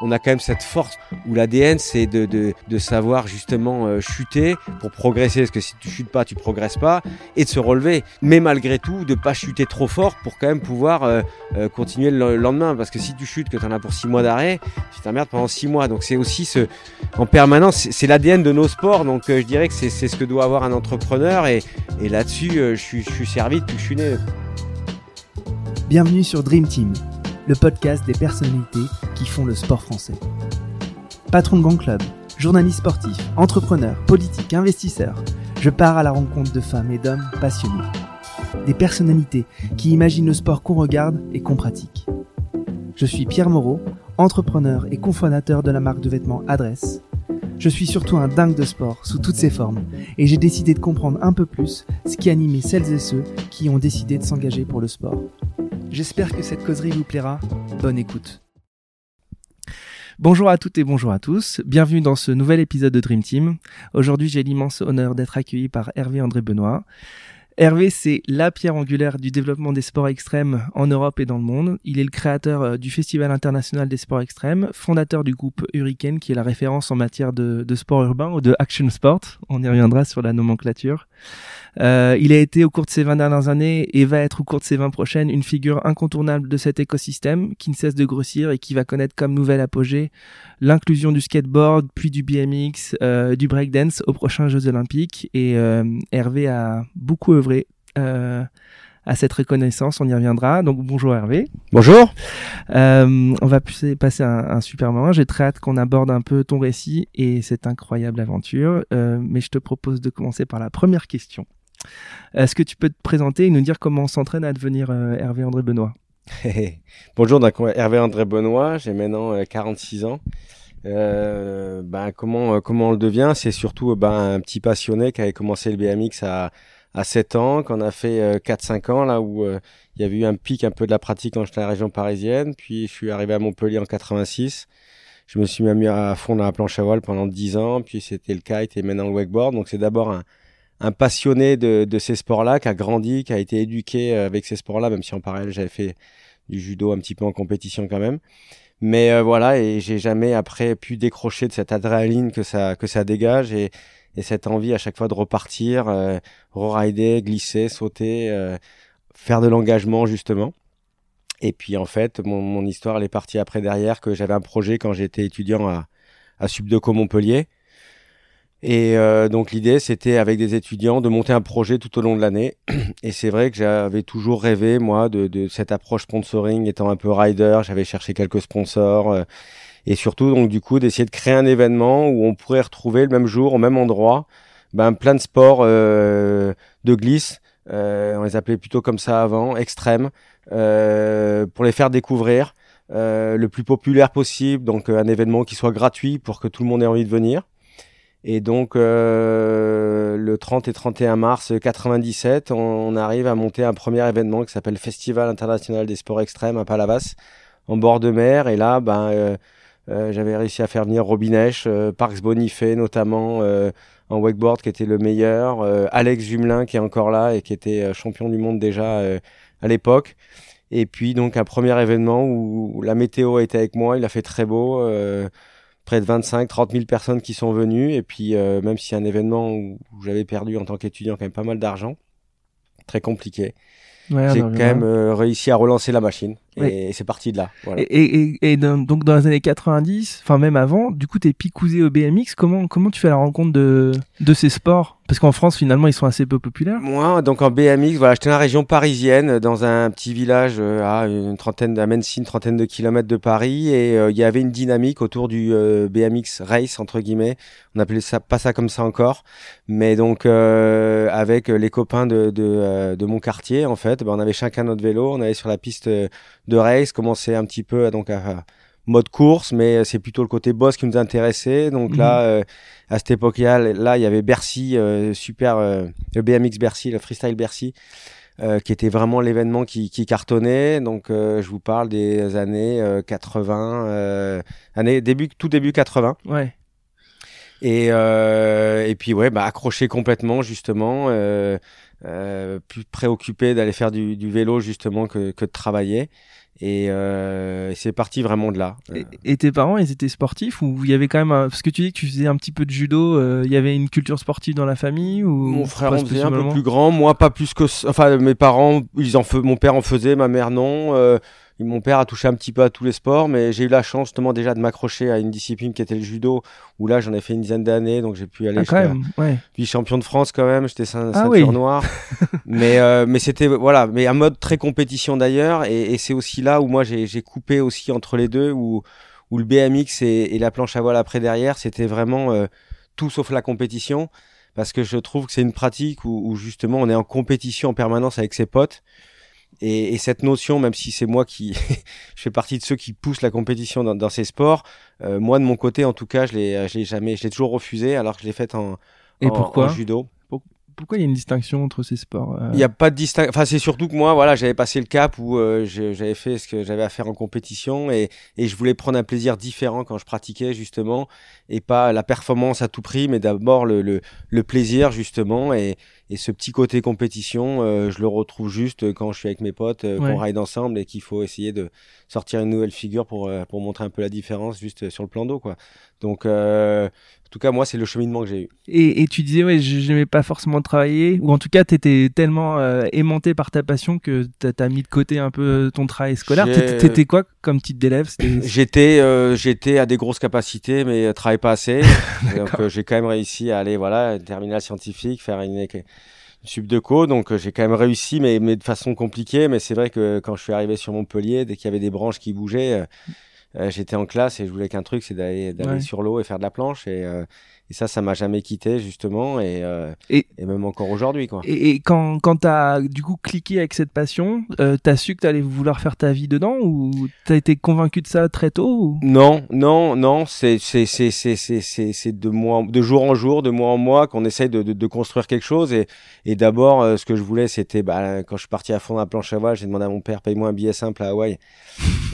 on a quand même cette force où l'ADN, c'est de, de, de, savoir justement euh, chuter pour progresser, parce que si tu chutes pas, tu progresses pas, et de se relever. Mais malgré tout, de pas chuter trop fort pour quand même pouvoir euh, euh, continuer le lendemain, parce que si tu chutes, que tu en as pour six mois d'arrêt, tu t'emmerdes pendant six mois. Donc c'est aussi ce, en permanence, c'est l'ADN de nos sports, donc je dirais que c'est ce que doit avoir un entrepreneur, et, et là-dessus, je, suis, je suis servi depuis que je suis né. Bienvenue sur Dream Team le podcast des personnalités qui font le sport français. Patron de Gang Club, journaliste sportif, entrepreneur, politique, investisseur, je pars à la rencontre de femmes et d'hommes passionnés. Des personnalités qui imaginent le sport qu'on regarde et qu'on pratique. Je suis Pierre Moreau, entrepreneur et cofondateur de la marque de vêtements Adresse. Je suis surtout un dingue de sport sous toutes ses formes et j'ai décidé de comprendre un peu plus ce qui animait celles et ceux qui ont décidé de s'engager pour le sport. J'espère que cette causerie vous plaira. Bonne écoute. Bonjour à toutes et bonjour à tous. Bienvenue dans ce nouvel épisode de Dream Team. Aujourd'hui, j'ai l'immense honneur d'être accueilli par Hervé André Benoît. Hervé, c'est la pierre angulaire du développement des sports extrêmes en Europe et dans le monde. Il est le créateur euh, du Festival international des sports extrêmes, fondateur du groupe Hurricane, qui est la référence en matière de, de sport urbain ou de action sport. On y reviendra sur la nomenclature. Euh, il a été au cours de ces 20 dernières années et va être au cours de ces 20 prochaines une figure incontournable de cet écosystème qui ne cesse de grossir et qui va connaître comme nouvelle apogée l'inclusion du skateboard, puis du BMX, euh, du breakdance aux prochains Jeux Olympiques. Et euh, Hervé a beaucoup œuvré euh, à cette reconnaissance, on y reviendra. Donc bonjour Hervé. Bonjour. Euh, on va passer un, un super moment. J'ai très hâte qu'on aborde un peu ton récit et cette incroyable aventure. Euh, mais je te propose de commencer par la première question. Est-ce que tu peux te présenter et nous dire comment on s'entraîne à devenir euh, Hervé André Benoît? Bonjour, Hervé André Benoît, j'ai maintenant 46 ans. Euh, ben, comment comment on le devient? C'est surtout ben, un petit passionné qui avait commencé le BMX à à 7 ans, qu'on a fait 4-5 ans, là où il y avait eu un pic un peu de la pratique quand j'étais à la région parisienne. Puis je suis arrivé à Montpellier en 86. Je me suis mis à fond dans la planche à voile pendant 10 ans. Puis c'était le kite et maintenant le wakeboard. Donc c'est d'abord un, un passionné de, de ces sports-là, qui a grandi, qui a été éduqué euh, avec ces sports-là, même si en parallèle j'avais fait du judo un petit peu en compétition quand même. Mais euh, voilà, et j'ai jamais après pu décrocher de cette adrénaline que ça que ça dégage et, et cette envie à chaque fois de repartir, euh, re-rider, glisser, sauter, euh, faire de l'engagement justement. Et puis en fait, mon, mon, histoire elle est partie après derrière que j'avais un projet quand j'étais étudiant à, à Subdeco Montpellier et euh, donc l'idée, c'était avec des étudiants de monter un projet tout au long de l'année. Et c'est vrai que j'avais toujours rêvé, moi, de, de, cette approche sponsoring, étant un peu rider. J'avais cherché quelques sponsors. Euh, et surtout, donc du coup, d'essayer de créer un événement où on pourrait retrouver le même jour, au même endroit, ben, plein de sports euh, de glisse. Euh, on les appelait plutôt comme ça avant, extrêmes, pour les faire découvrir. le plus populaire possible, donc un événement qui soit gratuit pour que tout le monde ait envie de venir. Et donc, euh, le 30 et 31 mars 97, on, arrive à monter un premier événement qui s'appelle Festival international des sports extrêmes à Palavas, en bord de mer. Et là, ben, euh, euh, j'avais réussi à faire venir Robinèche, Parks Bonifay notamment en wakeboard qui était le meilleur, Alex Jumelin qui est encore là et qui était champion du monde déjà à l'époque. Et puis donc un premier événement où, où, la météo était avec moi, il a fait très beau près de 25, 30 000 personnes qui sont venues. Et puis, euh, même si c'est un événement où, j'avais perdu en tant qu'étudiant quand même pas mal d'argent, très compliqué. j'ai quand même euh, réussi à relancer la machine et, c'est parti de là. Voilà. Et, et, et donc dans les années 90, enfin même avant, du coup t'es picousé au BMX. Comment comment tu fais la rencontre de de ces sports? Parce qu'en France, finalement, ils sont assez peu populaires. Moi, donc en BMX, voilà, j'étais dans la région parisienne, dans un petit village euh, à une trentaine, à Mency, une trentaine de kilomètres de Paris, et euh, il y avait une dynamique autour du euh, BMX race entre guillemets. On appelait ça pas ça comme ça encore, mais donc avec les copains de de, de mon quartier, en fait, ben, on avait chacun notre vélo, on allait sur la piste de race, commençait un petit peu donc à mode course, mais c'est plutôt le côté boss qui nous intéressait. Donc là, mhm. euh, à cette époque-là, là, il y avait Bercy, euh, super, euh, le BMX Bercy, le freestyle Bercy, qui était vraiment l'événement qui, qui, cartonnait. Donc je vous parle des années 80, années début, tout début 80. Ouais. Et, et puis ouais, bah accroché complètement justement. plus préoccupé d'aller faire du, du, vélo justement que, que de travailler. Et, euh, c'est parti vraiment de là. Et, tes parents, ils étaient sportifs ou il y avait quand même parce que tu dis que tu faisais un petit peu de judo, euh, il y avait une culture sportive dans la famille ou mon frère en faisait un peu plus grand, moi pas plus que enfin mes parents, ils en mon père en faisait, ma mère non. Euh, mon père a touché un petit peu à tous les sports, mais j'ai eu la chance justement déjà de m'accrocher à une discipline qui était le judo, où là j'en ai fait une dizaine d'années, donc j'ai pu aller. Ah, quand même, ouais. Puis champion de France quand même, j'étais ceint ah, ceinture noire. mais euh, mais c'était voilà, mais un mode très compétition d'ailleurs, et, et c'est aussi là où moi j'ai coupé aussi entre les deux, où où le BMX et, et la planche à voile après derrière, c'était vraiment euh, tout sauf la compétition, parce que je trouve que c'est une pratique où, où justement on est en compétition en permanence avec ses potes. Et, et, cette notion, même si c'est moi qui je fais partie de ceux qui poussent la compétition dans, dans ces sports, euh, moi de mon côté, en tout cas, je l'ai, jamais, je l'ai toujours refusé, alors que je l'ai faite en, et pourquoi en judo pourquoi il y a une distinction entre ces sports euh? Il n'y a pas de distinction. Enfin, c'est surtout que moi, voilà, j'avais passé le cap où euh, j'avais fait ce que j'avais à faire en compétition et, et, je voulais prendre un plaisir différent quand je pratiquais justement et pas la performance à tout prix, mais d'abord le, le, le, plaisir justement et, et ce petit côté compétition, euh, je le retrouve juste quand je suis avec mes potes, qu'on ride ensemble et qu'il faut essayer de sortir une nouvelle figure pour pour montrer un peu la différence juste sur le plan d'eau, quoi. Donc en tout cas, moi, c'est le cheminement que j'ai eu. Et, et, tu disais, ouais, je n'aimais pas forcément travailler, ou en tout cas, tu étais tellement euh, aimanté par ta passion que tu as, mis de côté un peu ton travail scolaire. T'étais quoi comme type d'élève J'étais euh, j'étais à des grosses capacités, mais euh, travaillais pas assez. donc, j'ai quand même réussi à aller, voilà, terminale scientifique, faire une, une sub de co. Donc, j'ai quand même réussi, mais, mais de façon compliquée. Mais c'est vrai que quand je suis arrivé sur Montpellier, dès qu'il y avait des branches qui bougeaient, euh, j'étais en classe et je voulais qu'un truc, c'est d'aller d'aller sur l'eau et faire de la planche. Et, euh, et ça, ça m'a jamais quitté justement, et, euh, et, et, même encore aujourd'hui, quoi. Et, et quand quand t'as du coup cliqué avec cette passion, euh, t'as su que t'allais vouloir faire ta vie dedans, ou t'as été convaincu de ça très tôt ou... Non, non, non. C'est c'est c'est c'est c'est c'est c'est de mois, de jour en jour, de mois en mois, qu'on essaye de, de, de construire quelque chose. Et et d'abord, euh, ce que je voulais, c'était bah quand je suis parti à fond dans la planche à voile, j'ai demandé à mon père paye-moi un billet simple à Hawaï,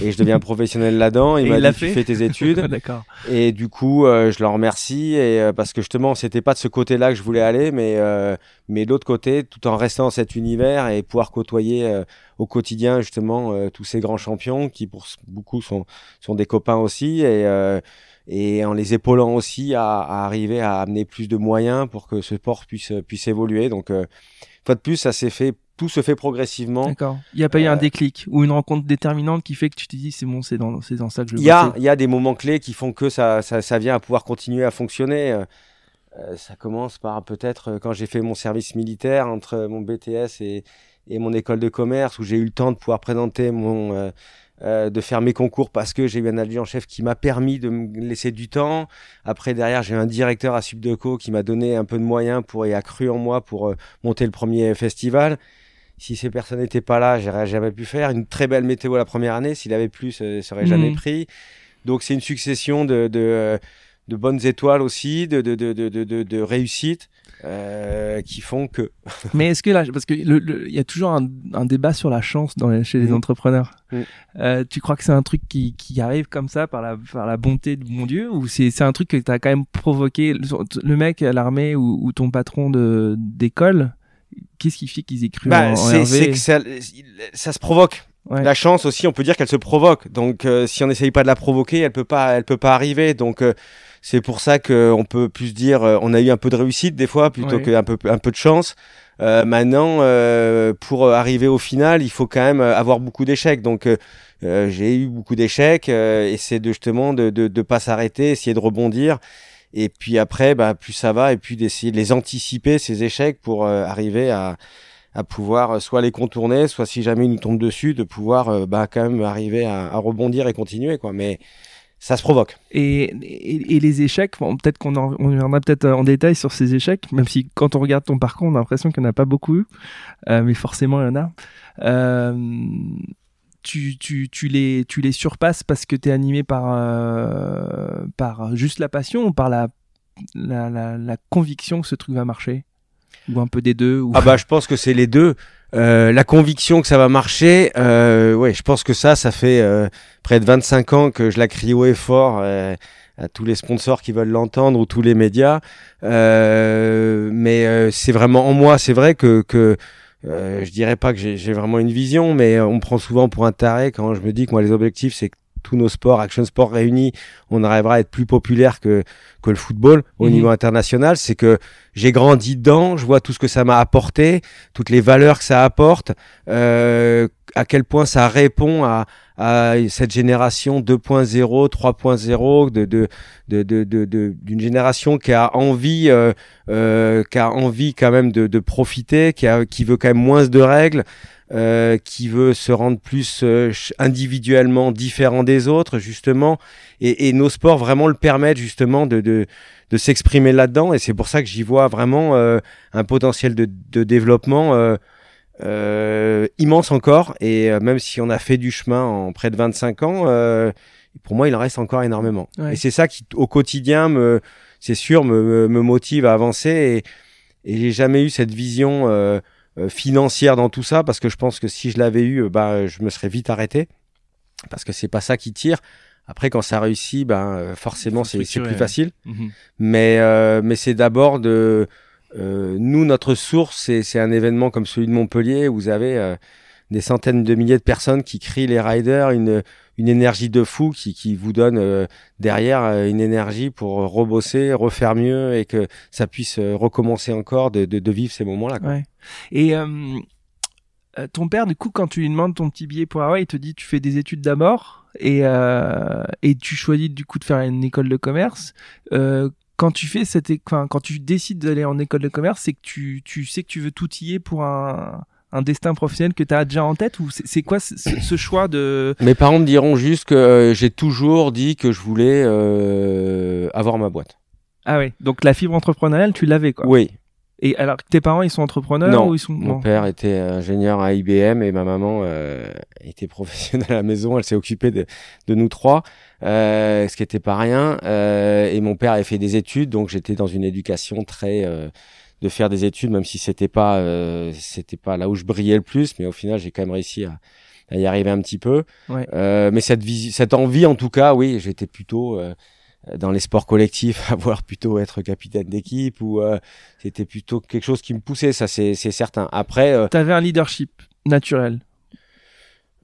et je deviens professionnel là-dedans. Il m'a dit tu fais tes études. D'accord. Et du coup, euh, je le remercie et euh, parce que justement, c'était pas de ce côté-là que je voulais aller, mais euh, mais l'autre côté, tout en restant dans cet univers et pouvoir côtoyer euh, au quotidien justement tous ces grands champions qui pour beaucoup sont sont des copains aussi et et en les épaulant aussi à, à, arriver à amener plus de moyens pour que ce sport puisse puisse évoluer. Donc, fois de plus, ça s'est fait tout se fait progressivement. D'accord. Il n'y a pas eu un déclic ou une rencontre déterminante qui fait que tu te dis c'est bon, c'est dans, c'est dans ça que je veux Il y a, il y a des moments clés qui font que ça, ça, ça vient à pouvoir continuer à fonctionner. Euh, euh ça commence par peut-être euh, quand j'ai fait mon service militaire entre mon BTS et, et mon école de commerce où j'ai eu le temps de pouvoir présenter mon euh, euh, de faire mes concours parce que j'ai eu un adjudant-chef qui m'a permis de me laisser du temps. Après, derrière, j'ai un directeur à Subdeco qui m'a donné un peu de moyens pour et a cru en moi pour monter le premier festival. Si ces personnes n'étaient pas là, j'aurais jamais pu faire. Une très belle météo la première année. S'il avait plu, ça serait jamais mhm. pris. Donc c'est une succession de, de, euh, de, bonnes étoiles aussi, de, de, de, de, de réussites. Euh, qui font que. Mais est-ce que là, parce que il y a toujours un, un, débat sur la chance dans chez les mm. entrepreneurs. Mm. Euh, tu crois que c'est un truc qui, qui arrive comme ça par la, par la bonté de mon Dieu ou c'est un truc que tu as quand même provoqué le, mec à l'armée ou, ou, ton patron de d'école? Qu'est-ce qui fait qu'ils aient cru bah, en, C'est que ça, ça se provoque. La chance aussi, on peut dire qu'elle se provoque. Donc, euh, si on n'essaye pas de la provoquer, elle peut pas, elle peut pas arriver. Donc, euh, c'est pour ça qu'on peut plus dire, euh, on a eu un peu de réussite des fois plutôt qu'un peu, un peu de chance. maintenant, pour arriver au final, il faut quand même avoir beaucoup d'échecs. Donc, j'ai eu beaucoup d'échecs et c'est de, justement de, de, de pas s'arrêter, essayer de rebondir. Et puis après, bah, plus ça va, et puis d'essayer de les anticiper, ces échecs, pour euh, arriver à, à pouvoir euh, soit les contourner, soit si jamais ils nous tombent dessus, de pouvoir euh, bah, quand même arriver à, à, rebondir et continuer. quoi. Mais ça se provoque. Et, et, et les échecs, bon, peut-être qu'on en, on reviendra peut-être en détail sur ces échecs, même si quand on regarde ton parcours, on a l'impression qu'il n'y en a pas beaucoup eu, euh, mais forcément il y en a. Euh, tu, tu, tu, les, tu les surpasses parce que tu es animé par, euh, par juste la passion ou par la, la, la, la, conviction que ce truc va marcher? Ou un peu des deux ou... Ah bah je pense que c'est les deux. Euh, la conviction que ça va marcher, euh, ouais, je pense que ça, ça fait euh, près de 25 ans que je la crie haut et fort euh, à tous les sponsors qui veulent l'entendre ou tous les médias. Euh, mais c'est vraiment en moi, c'est vrai que, que je dirais pas que j'ai vraiment une vision, mais on me prend souvent pour un taré quand je me dis que moi les objectifs c'est tous nos sports, action sport réunis, on arrivera à être plus populaire que, que le football au mhm. niveau international. C'est que j'ai grandi dedans, je vois tout ce que ça m'a apporté, toutes les valeurs que ça apporte, euh, à quel point ça répond à, à cette génération 2.0, 3.0 de de de de d'une génération qui a envie euh, euh, qui a envie quand même de, de profiter, qui a qui veut quand même moins de règles, euh, qui veut se rendre plus euh, individuellement différent des autres, justement. Et, et, nos sports vraiment le permettent, justement, de, de, de s'exprimer là-dedans. Et c'est pour ça que j'y vois vraiment euh, un potentiel de, de développement immense encore. Et même si on a fait du chemin en près de 25 ans, pour moi, il en reste encore énormément. Et c'est ça qui, au quotidien, me, c'est sûr, me, me, motive à avancer. Et, et j'ai jamais eu cette vision euh, financière dans tout ça parce que je pense que si je l'avais eu, bah, je me serais vite arrêté parce que c'est pas ça qui tire. Après, quand ça réussit, ben euh, forcément c'est plus facile. Mhm. Mais euh, mais c'est d'abord de nous notre source, c'est un événement comme celui de Montpellier où vous avez des centaines de milliers de personnes qui crient les riders, une, une énergie de fou qui, qui vous donne euh, derrière euh, une énergie pour rebosser, refaire mieux et que ça puisse euh, recommencer encore de, de, de vivre ces moments-là. Ouais. Et ton père, du coup, quand tu lui demandes ton petit billet pour Hawaï, il te dit tu fais des études d'abord et, et tu choisis du coup de faire une école de commerce quand tu fais cette, enfin, quand tu décides d'aller en école de commerce, c'est que tu, tu sais que tu veux tout y pour un, un destin professionnel que tu as déjà en tête ou c'est quoi ce, choix de Mes parents me diront juste que euh, j'ai toujours dit que je voulais euh, avoir ma boîte. Ah oui, donc la fibre entrepreneuriale, tu l'avais quoi Oui. Et alors tes parents, ils sont entrepreneurs non, ou ils sont Mon père était ingénieur à IBM et ma maman euh, était professionnelle à la maison. Elle s'est occupée de, de, nous trois, euh, ce qui était pas rien. Euh, et mon père avait fait des études, donc j'étais dans une éducation très de faire des études, même si c'était pas euh, c'était pas là où je brillais le plus, mais au final j'ai quand même réussi à, y arriver un petit peu. Euh, mais cette cette envie en tout cas, oui, j'étais plutôt euh, dans les sports collectifs, à plutôt être capitaine d'équipe ou c'était plutôt quelque chose qui me poussait, ça c'est certain. Après, tu avais un leadership naturel?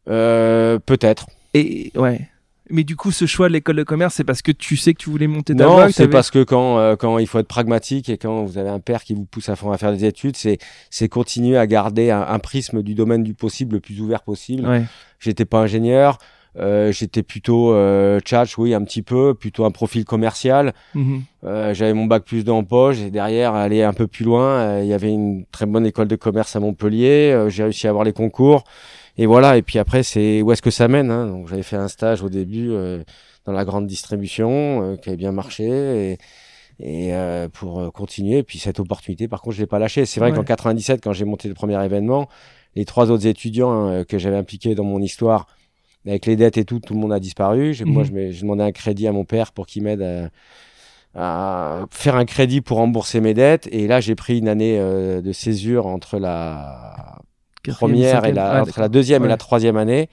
peut-être. Et ouais. Mais du coup, ce choix de l'école de commerce, c'est parce que tu sais que tu voulais monter ta Non, c'est parce que quand, euh, quand il faut être pragmatique et quand vous avez un père qui vous pousse à fond à faire des études, c'est, c'est continuer à garder un, prisme du domaine du possible le plus ouvert possible. Ouais. J'étais pas ingénieur. Euh, j'étais plutôt euh, tchatch, oui, un petit peu, plutôt un profil commercial. Mhm. Euh, j'avais mon bac plus dans poche et derrière, aller un peu plus loin, euh, il y avait une très bonne école de commerce à Montpellier. j'ai réussi à avoir les concours et voilà. Et puis après, c'est où est-ce que ça mène hein Donc j'avais fait un stage au début euh, dans la grande distribution euh, qui avait bien marché et, et euh, pour continuer. Et puis cette opportunité, par contre, je l'ai pas lâché. C'est vrai qu'en 97, quand j'ai monté le premier événement, les trois autres étudiants hein, que j'avais impliqués dans mon histoire, avec les dettes et tout, tout le monde a disparu. Moi, mhm. je, demandais un crédit à mon père pour qu'il m'aide à, à, faire un crédit pour rembourser mes dettes. Et là, j'ai pris une année de césure entre la première et la, la deuxième et la troisième année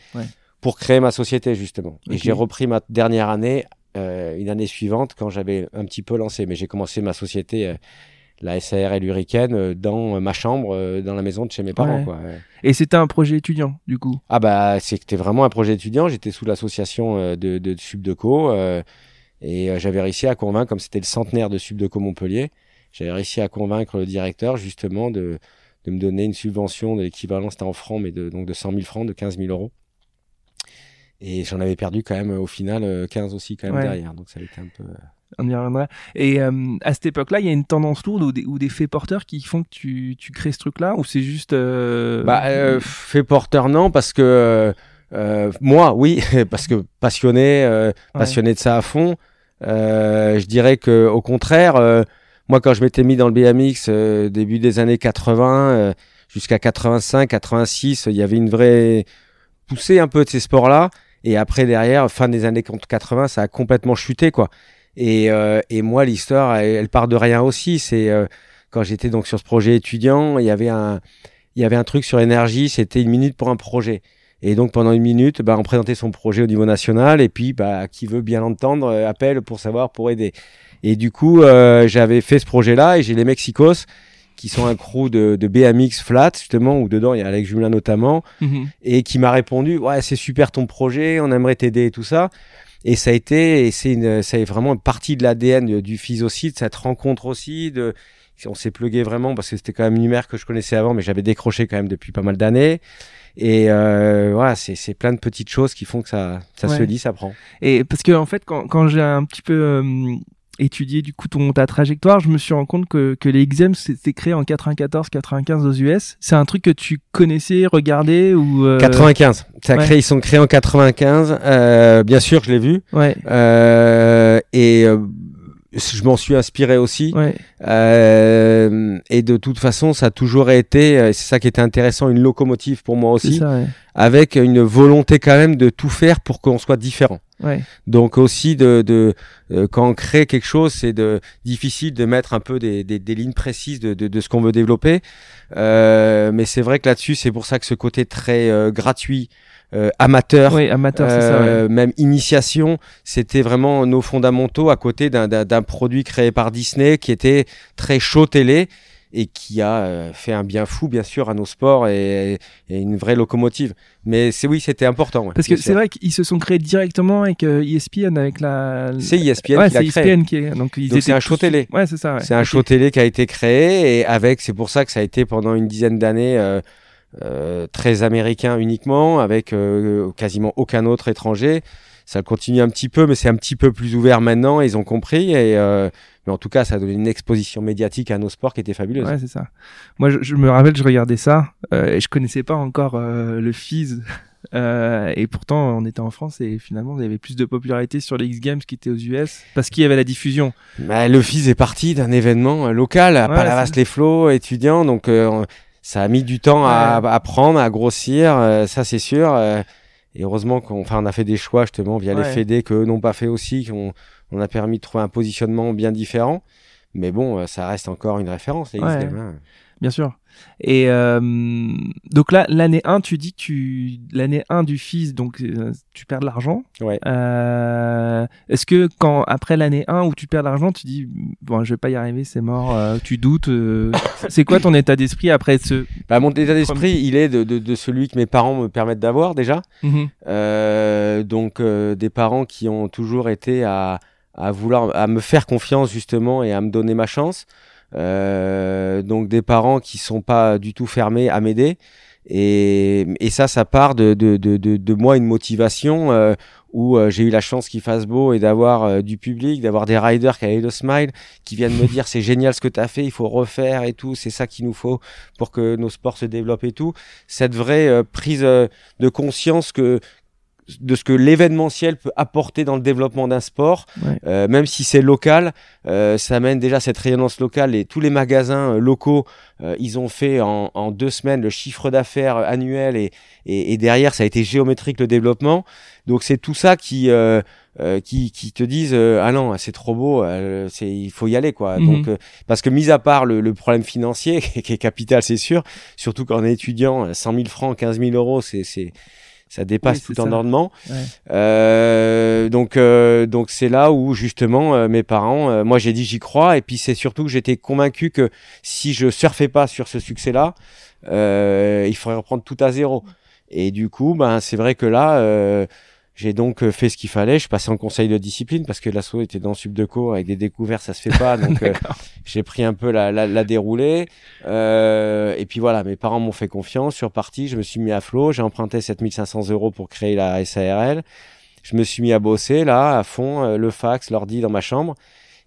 pour créer ma société justement. Et j'ai repris ma dernière année, euh, une année suivante quand j'avais un petit peu lancé. Mais j'ai commencé ma société, euh, la SARL Hurricane, euh, dans ma chambre, dans la maison de chez mes parents. Quoi, Et c'était un projet étudiant du coup? Ah bah c'était vraiment un projet étudiant. J'étais sous l'association de, de Subdeco et j'avais réussi à convaincre, comme c'était le centenaire de Subdeco Montpellier, j'avais réussi à convaincre le directeur justement de de me donner une subvention de l'équivalent, c'était en francs, mais de, donc de 100 000 francs, de 15 000 euros. Et j'en avais perdu quand même au final 15 euh, aussi quand même derrière. Donc ça a été un peu. Euh, On y reviendra. Et euh, à cette époque-là, il y a une tendance lourde ou des, ou des faits porteurs qui font que tu, tu crées ce truc-là Ou c'est juste. Bah, faits porteurs, non, parce que moi, oui, parce que passionné, passionné de ça à fond. je dirais que au contraire, moi, quand je m'étais mis dans le BMX euh, début des années 80 euh, jusqu'à 85, 86, il y avait une vraie poussée un peu de ces sports-là. Et après, derrière, fin des années 80, ça a complètement chuté, quoi. Et, euh, et moi, l'histoire, elle, part de rien aussi. C'est quand j'étais donc sur ce projet étudiant, il y avait un, il y avait un truc sur énergie. C'était une minute pour un projet. Et donc pendant une minute, bah, on présentait son projet au niveau national. Et puis, bah, qui veut bien l'entendre, appelle pour savoir, pour aider. Et du coup, euh, j'avais fait ce projet-là et j'ai les Mexicos qui sont un crew de, de BMX flat justement où dedans il y a Alex Jumelin notamment Mhm. et qui m'a répondu ouais c'est super ton projet on aimerait t'aider et tout ça et ça a été et c'est une ça est vraiment une partie de l'ADN du- du FIS aussi de cette rencontre aussi de on s'est plugué vraiment parce que c'était quand même une humeur que je connaissais avant mais j'avais décroché quand même depuis pas mal d'années. Et euh, voilà c'est c'est plein de petites choses qui font que ça ça se dit ça prend. Et parce que en fait, quand, quand j'ai un petit peu euh, étudié du coup ton ta trajectoire, je me suis rendu compte que, que les X Games c'était créé en 94-95 aux US. C'est un truc que tu connaissais, regardais ou euh, 95 ça a ouais. créé ils sont créés en 95 euh, bien sûr je l'ai vu Ouais, euh, et euh, je m'en suis inspiré aussi ouais, Euh, et de toute façon, ça a toujours été, euh, c'est ça qui était intéressant, une locomotive pour moi aussi, ça. Ouais. avec une volonté quand même de tout faire pour qu'on soit différent. Ouais. Donc aussi de, de euh, quand on crée quelque chose, c'est de difficile de mettre un peu des, des, des lignes précises de, de, de ce qu'on veut développer. Euh, mais c'est vrai que là-dessus, c'est pour ça que ce côté très euh, gratuit, euh, amateur, Ouais, amateur, ça. Ouais. euh, même initiation, c'était vraiment nos fondamentaux à côté d'un produit créé par Disney qui était très chaud télé et qui a euh, fait un bien fou bien sûr à nos sports et, et une vraie locomotive. Mais c'est oui, c'était important. ouais, Parce que c'est vrai qu'ils se sont créés directement avec euh, ESPN, avec la. c'est ESPN ouais, qui l'a c'est créé. ESPN qui est. Donc, ils Donc, étaient c'est un show tous- télé. Ouais, c'est ça. Ouais. C'est un show télé qui a été créé et avec, c'est pour ça que ça a été pendant une dizaine d'années euh, euh, très américain uniquement, avec quasiment aucun autre étranger. Ça continue un petit peu, mais c'est un petit peu plus ouvert maintenant. Ils ont compris et mais en tout cas, ça a donné une exposition médiatique à nos sports qui était fabuleuse. Ouais, c'est ça. Moi, je, je me rappelle, je regardais ça euh, et je connaissais pas encore euh, le FIS. Euh, et pourtant, on était en France et finalement, il y avait plus de popularité sur les X Games qui étaient aux US parce qu'il y avait la diffusion. Bah, le FIS est parti d'un événement local à Ouais, Palavas-les-Flots, étudiant, donc ça a mis du temps à, à prendre, à grossir, ça c'est sûr. et heureusement qu'on on a fait des choix justement via les fédés que eux n'ont pas fait aussi, qu'on on a permis de trouver un positionnement bien différent. Mais bon, euh, ça reste encore une référence, les Ouais. Hein. Bien sûr. Et euh, donc là, l'année 1, tu dis que tu l'année 1 du FIS, donc euh, tu perds de l'argent. Ouais. Euh, Est-ce que quand après l'année 1 où tu perds de l'argent, tu dis bon, je vais pas y arriver, c'est mort, tu doutes. c'est quoi ton état d'esprit après ce Bah, mon état d'esprit, il est de, de, de celui que mes parents me permettent d'avoir déjà. Mhm. Donc des parents qui ont toujours été à, à vouloir à me faire confiance justement et à me donner ma chance. Euh, donc des parents qui sont pas du tout fermés à m'aider. Et, et ça, ça part de, de, de, de, de moi une motivation euh, où euh, j'ai eu la chance qu'il fasse beau et d'avoir euh, du public, d'avoir des riders qui avaient le smile, qui viennent me dire c'est génial ce que tu as fait, il faut refaire et tout, c'est ça qu'il nous faut pour que nos sports se développent et tout. Cette vraie prise de conscience que de ce que l'événementiel peut apporter dans le développement d'un sport, Ouais. euh, même si c'est local, euh, ça amène déjà cette rayonnance locale et tous les magasins euh, locaux, euh, ils ont fait en, en deux semaines le chiffre d'affaires annuel et, et, et derrière ça a été géométrique le développement. Donc c'est tout ça qui euh, euh, qui, qui te disent euh, ah non c'est trop beau, euh, c'est il faut y aller quoi. Mhm. Donc euh, parce que mis à part le, le problème financier qui est capital c'est sûr, surtout quand on est étudiant, 100 000 francs, 15 000 euros c'est c'est ça dépasse Oui, tout entendement. Ouais. Euh, donc euh, donc c'est là où justement euh, mes parents, euh, moi j'ai dit j'y crois et puis c'est surtout que j'étais convaincu que si je surfais pas sur ce succès-là, euh, il faudrait reprendre tout à zéro. Et du coup, ben c'est vrai que là, euh, j'ai donc euh, fait ce qu'il fallait. Je suis passé en conseil de discipline parce que l'assaut était dans Subdeco avec des découvertes, ça se fait pas. Donc euh, j'ai pris un peu la, la, la déroulée. Euh, et puis voilà, mes parents m'ont fait confiance. Je suis reparti, je me suis mis à flot. J'ai emprunté 7500 euros pour créer la SARL. Je me suis mis à bosser là, à fond, euh, le fax, l'ordi dans ma chambre.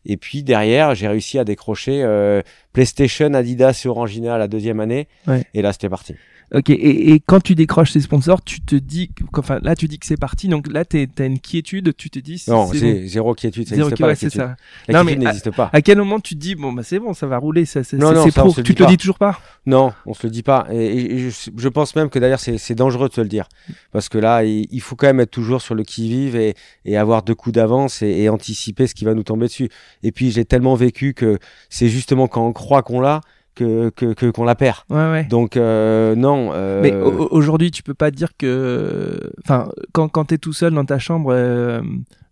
Et puis derrière, j'ai réussi à décrocher euh, PlayStation, Adidas et Orangina la deuxième année. Ouais. Et là, c'était parti. Ok. Et, et quand tu décroches ces sponsors, tu te dis, enfin là tu dis que c'est parti, donc là t'es- t'as une quiétude, tu te dis Non, c'est zéro quiétude, ça n'existe pas. ouais, c'est quiétude. ça. La Non, quiétude mais n'existe pas. À quel moment tu te dis bon bah c'est bon, ça va rouler, ça, c'est pro. Tu te le dis toujours pas? Non, on se le dit pas. Et, je, je pense même que d'ailleurs c'est c'est dangereux de se le dire parce que là il, il faut quand même être toujours sur le qui vive et, et avoir deux coups d'avance et, et anticiper ce qui va nous tomber dessus. Et puis j'ai tellement vécu que c'est justement quand on croit qu'on l'a que que que- qu'on la perd. Ouais ouais. Donc euh, non. euh, Mais au- aujourd'hui, tu peux pas dire que, enfin, quand quand t'es tout seul dans ta chambre, euh,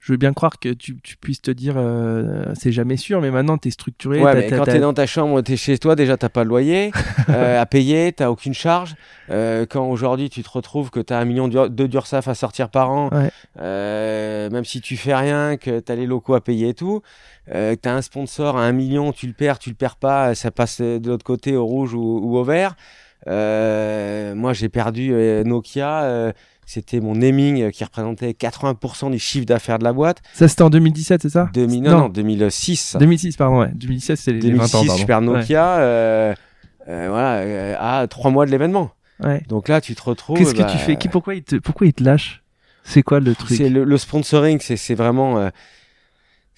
je veux bien croire que tu, tu puisses te dire euh, c'est jamais sûr, mais maintenant tu es structuré. Ouais, t'as- mais t'as- quand t'as- t'es dans ta chambre, t'es chez toi, déjà t'as pas de loyer euh, à payer, t'as aucune charge. Euh, quand aujourd'hui tu te retrouves que t'as un million de d'URSAF à sortir par an, Ouais. euh, même si tu fais rien, que t'as les locaux à payer et tout, euh, que t'as un sponsor à un million, tu le perds, tu le perds pas, ça passe de l'autre côté au rouge ou, ou au vert. Euh, moi j'ai perdu euh, Nokia. euh, c'était mon naming euh, qui représentait 80% du chiffre d'affaires de la boîte. Ça c'était en 2017, c'est ça? 2000, non, Non. non, 2006. ça. 2006, pardon, ouais. 2017, c'est les, les 20 ans, 2006, je perds Nokia euh, euh, voilà, à trois mois de l'événement. Ouais. Ouais. Donc là, tu te retrouves. Qu'est-ce que bah, tu fais? Qui, pourquoi, il te, pourquoi il te lâche? C'est quoi le truc? C'est le, le sponsoring, c'est c'est vraiment. euh,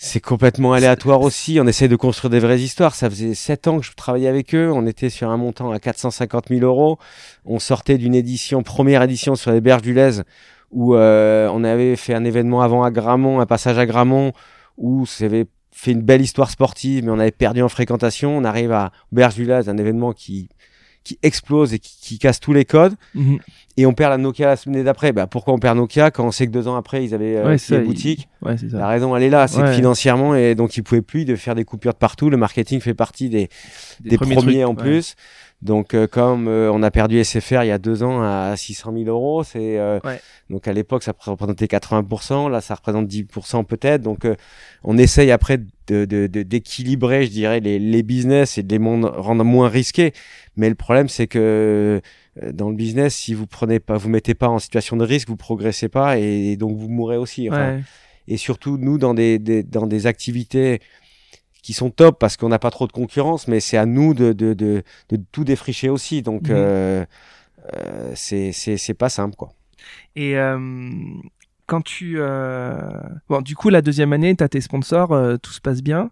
c'est complètement aléatoire aussi. On essaie de construire des vraies histoires. Ça faisait sept ans que je travaillais avec eux. On était sur un montant à 450 000 euros. On sortait d'une édition, première édition sur les berges du Lez, où euh, on avait fait un événement avant à Gramont, un passage à Gramont, où avait fait une belle histoire sportive, mais on avait perdu en fréquentation. On arrive à Berge du Lez, un événement qui qui explose et qui, qui casse tous les codes. Mhm. Et on perd la Nokia la semaine d'après. Bah, pourquoi on perd Nokia quand on sait que deux ans après, ils avaient euh, Ouais, les ça, boutiques? Ouais, c'est La ça. raison, elle est là. C'est que financièrement, et donc ils pouvaient plus de faire des coupures de partout. Le marketing fait partie des, des premiers, trucs, en plus. Donc, euh, comme euh, on a perdu SFR il y a deux ans à 600 000 euros, c'est euh, Ouais. donc à l'époque ça représentait 80%, là ça représente 10% peut-être. Donc, euh, on essaye après de de- de- d'équilibrer, je dirais, les, les business et de les rendre moins risqués. Mais le problème, c'est que euh, dans le business, si vous prenez pas, vous mettez pas en situation de risque, vous progressez pas et, donc vous mourrez aussi. Enfin, Ouais. et surtout nous dans des, des- dans des activités qui sont top parce qu'on n'a pas trop de concurrence, mais c'est à nous de, de, de, de tout défricher aussi. Donc Mhm. euh, euh, c'est c'est c'est pas simple quoi. Et euh, quand tu... euh, Bon, du coup, la deuxième année, tu as tes sponsors, tout se passe bien.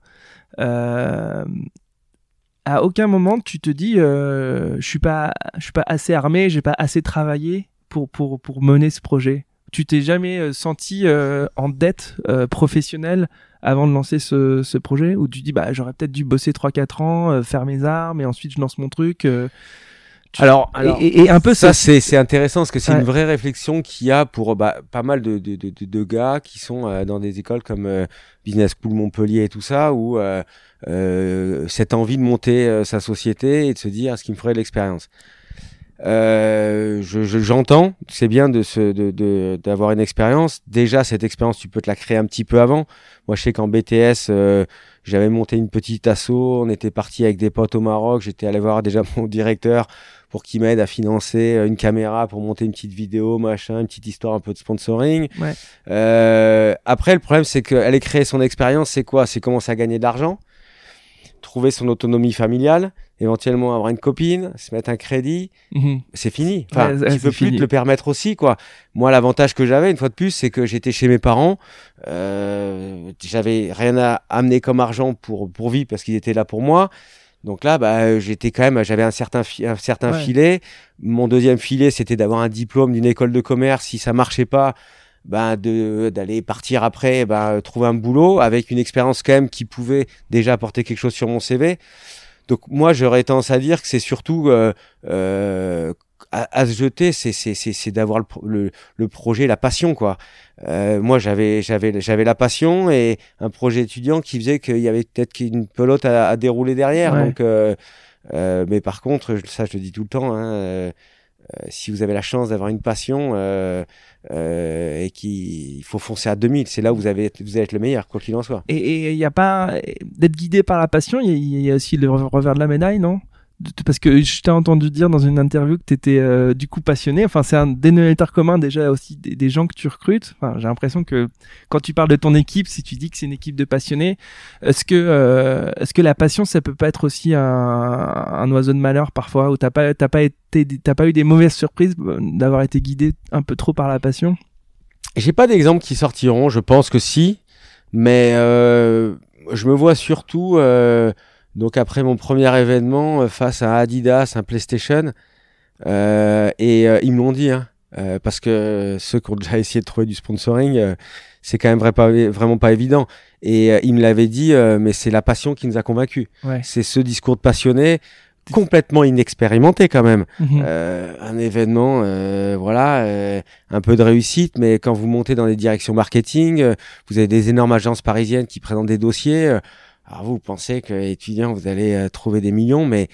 À aucun moment, tu te dis, je suis pas, je suis pas assez armé, j'ai pas assez travaillé pour, pour, pour mener ce projet. Tu t'es jamais euh, senti euh, en dette euh, professionnelle avant de lancer ce, ce projet? Ou tu dis, bah, j'aurais peut-être dû bosser 3-4 ans, euh, faire mes armes, et ensuite je lance mon truc euh, tu- Alors, et- alors, et, et un peu ça c'est c'est intéressant parce que c'est Ouais. une vraie réflexion qu'il y a pour bah, pas mal de, de, de, de- gars qui sont euh, dans des écoles comme euh, Business School Montpellier et tout ça où euh, euh, cette envie de monter euh, sa société et de se dire est-ce qu'il me ferait de l'expérience? Euh, je je- j'entends, c'est bien de se de de- d'avoir une expérience. Déjà cette expérience, tu peux te la créer un petit peu avant. Moi, je sais qu'en BTS, euh, j'avais monté une petite asso. On était parti avec des potes au Maroc. J'étais allé voir déjà mon directeur pour qu'il m'aide à financer euh, une caméra pour monter une petite vidéo, machin, une petite histoire un peu de sponsoring. Ouais. Euh, après, le problème, c'est qu'elle ait créé son expérience. C'est quoi? C'est commencer à gagner de l'argent, trouver son autonomie familiale, éventuellement avoir une copine, se mettre un crédit. Mhm. C'est fini. Enfin, Ouais, tu peux plus te le permettre aussi, quoi. Moi, l'avantage que j'avais, une fois de plus, c'est que j'étais chez mes parents. Euh, j'avais rien à amener comme argent pour pour vivre parce qu'ils étaient là pour moi. Donc là, bah, j'étais quand même, j'avais un certain, un certain Ouais. filet. Mon deuxième filet, c'était d'avoir un diplôme d'une école de commerce. Si ça marchait pas, ben de d'aller partir après, ben trouver un boulot avec une expérience quand même qui pouvait déjà apporter quelque chose sur mon CV. Donc moi, j'aurais tendance à dire que c'est surtout euh, euh, à, à se jeter, c'est c'est c'est c'est d'avoir le, le le projet, la passion quoi. Euh, moi, j'avais j'avais j'avais la passion et un projet étudiant qui faisait qu'il y avait peut-être une pelote à, à dérouler derrière. Ouais. Donc, euh, euh, mais par contre, ça je le dis tout le temps. Hein, euh, si vous avez la chance d'avoir une passion euh, euh, et qu'il faut foncer à 2000, c'est là où vous avez vous allez être le meilleur, quoi qu'il en soit. Et il n'y a pas d'être guidé par la passion, il y, y a aussi le revers de la médaille, non? Parce que je t'ai entendu dire dans une interview que tu étais du coup passionné. Enfin, c'est un dénominateur commun déjà aussi des, gens que tu recrutes. Enfin, j'ai l'impression que quand tu parles de ton équipe, si tu dis que c'est une équipe de passionnés, est-ce que euh, est-ce que la passion ça peut pas être aussi un, un oiseau de malheur parfois? Où t'as pas t'as pas été t'as pas eu des mauvaises surprises euh, d'avoir été guidé un peu trop par la passion? J'ai pas d'exemples qui sortiront, je pense que si, mais euh, je me vois surtout euh, donc après mon premier événement euh, face à Adidas, un PlayStation, euh, et euh, ils me l'ont dit, hein, euh, parce que ceux qui ont déjà essayé de trouver du sponsoring, euh, c'est quand même vrai pas, vraiment pas évident. Et euh, ils me l'avaient dit, euh, mais c'est la passion qui nous a convaincus. Ouais. C'est ce discours de passionné complètement inexpérimenté quand même. Mhm. Euh, un événement, euh, voilà, euh, un peu de réussite, mais quand vous montez dans les directions marketing, euh, vous avez des énormes agences parisiennes qui présentent des dossiers. Euh, alors vous, pensez que étudiant, vous allez euh, trouver des millions, mais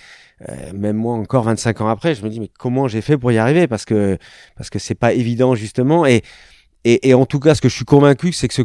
euh, même moi encore 25 ans après, je me dis mais comment j'ai fait pour y arriver? Parce que parce que c'est pas évident justement et et, et en tout cas, ce que je suis convaincu, c'est que ce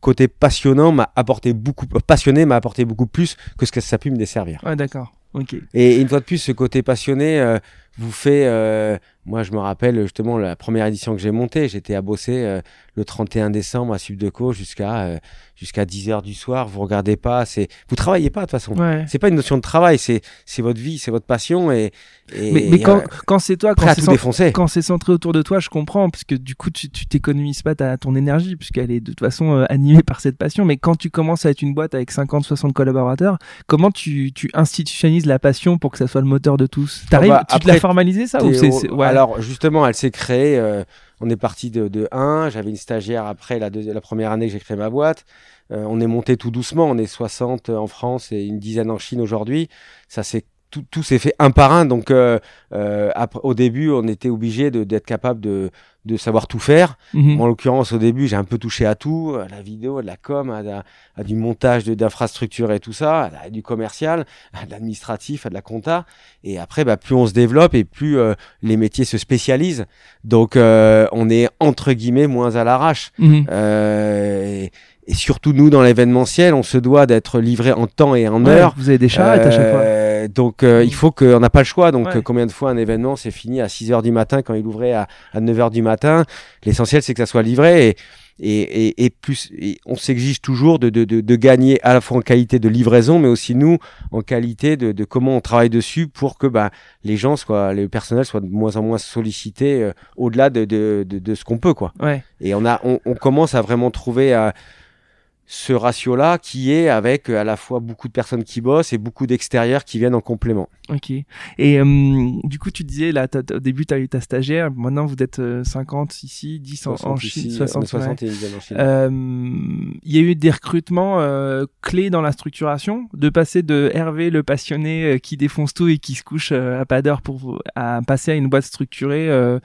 côté passionnant m'a apporté beaucoup, passionné m'a apporté beaucoup plus que ce que ça a pu me desservir. Ouais, d'accord. Ok. Et une fois de plus, ce côté passionné euh, vous fait. euh, moi, je me rappelle justement la première édition que j'ai montée. J'étais à bosser euh, le 31 décembre à Subdeco jusqu'à euh, jusqu'à 10 heures du soir. Vous regardez pas. C'est vous travaillez pas de toute façon. Ouais. C'est pas une notion de travail. C'est c'est votre vie, c'est votre passion et. et Mais, mais et, quand, euh, quand c'est toi, quand c'est quand centré autour de toi, je comprends, parce que du coup, tu tu t'économises pas ta, ton énergie, puisqu'elle est de toute façon animée par cette passion. Mais quand tu commences à être une boîte avec 50, 60 collaborateurs, comment tu, tu institutionnalises la passion pour que ça soit le moteur de tous? T'arrives, bah, tu te formalisé ça ou c'est, ouais. Alors justement, elle s'est créée. euh, on est parti de, de 1. J'avais une stagiaire après la, la première année que j'ai créé ma boîte. Euh, on est monté tout doucement. On est 60 en France et une dizaine en Chine aujourd'hui. Ça s'est tout, tout s'est fait un par un. Donc euh, euh, après, au début, on était obligé d'être capable de, de savoir tout faire. Mhm. En l'occurrence, au début, j'ai un peu touché à tout, à la vidéo, à de la com, à, la- à du montage d'infrastructures et tout ça, à, la- à du commercial, à de l'administratif, à de la compta. Et après, bah, plus on se développe et plus euh, les métiers se spécialisent. Donc, euh, on est entre guillemets moins à l'arrache. Mhm. Euh, et, et surtout, nous, dans l'événementiel, on se doit d'être livré en temps et en Ouais, heure. vous avez des charrettes à chaque fois. Euh, Donc euh, il faut qu'on n'a pas le choix. Donc Ouais. combien de fois un événement c'est fini à 6 heures du matin quand il ouvrait à, à 9 heures du matin? L'essentiel c'est que ça soit livré et et, et, et plus et on s'exige toujours de, de, de, de gagner à la fois en qualité de livraison mais aussi nous en qualité de, de comment on travaille dessus pour que bah, les gens soient le personnel soit de moins en moins sollicité euh, au-delà de, de, ce qu'on peut quoi. Ouais. Et on, a, on, on commence à vraiment trouver euh, ce ratio-là qui est avec euh, à la fois beaucoup de personnes qui bossent et beaucoup d'extérieurs qui viennent en complément. Ok. Et euh, du coup, tu disais là, au début, tu as eu ta stagiaire. Maintenant, vous êtes euh, 50 ici, 10 en, en 60 Chine, ici, 60, on est 60 ouais. et une dizaine en Chine. Euh, Il y a eu des recrutements euh, clés dans la structuration, de passer de Hervé le passionné euh, qui défonce tout et qui se couche euh, à pas d'heure pour à passer à une boîte structurée. euh,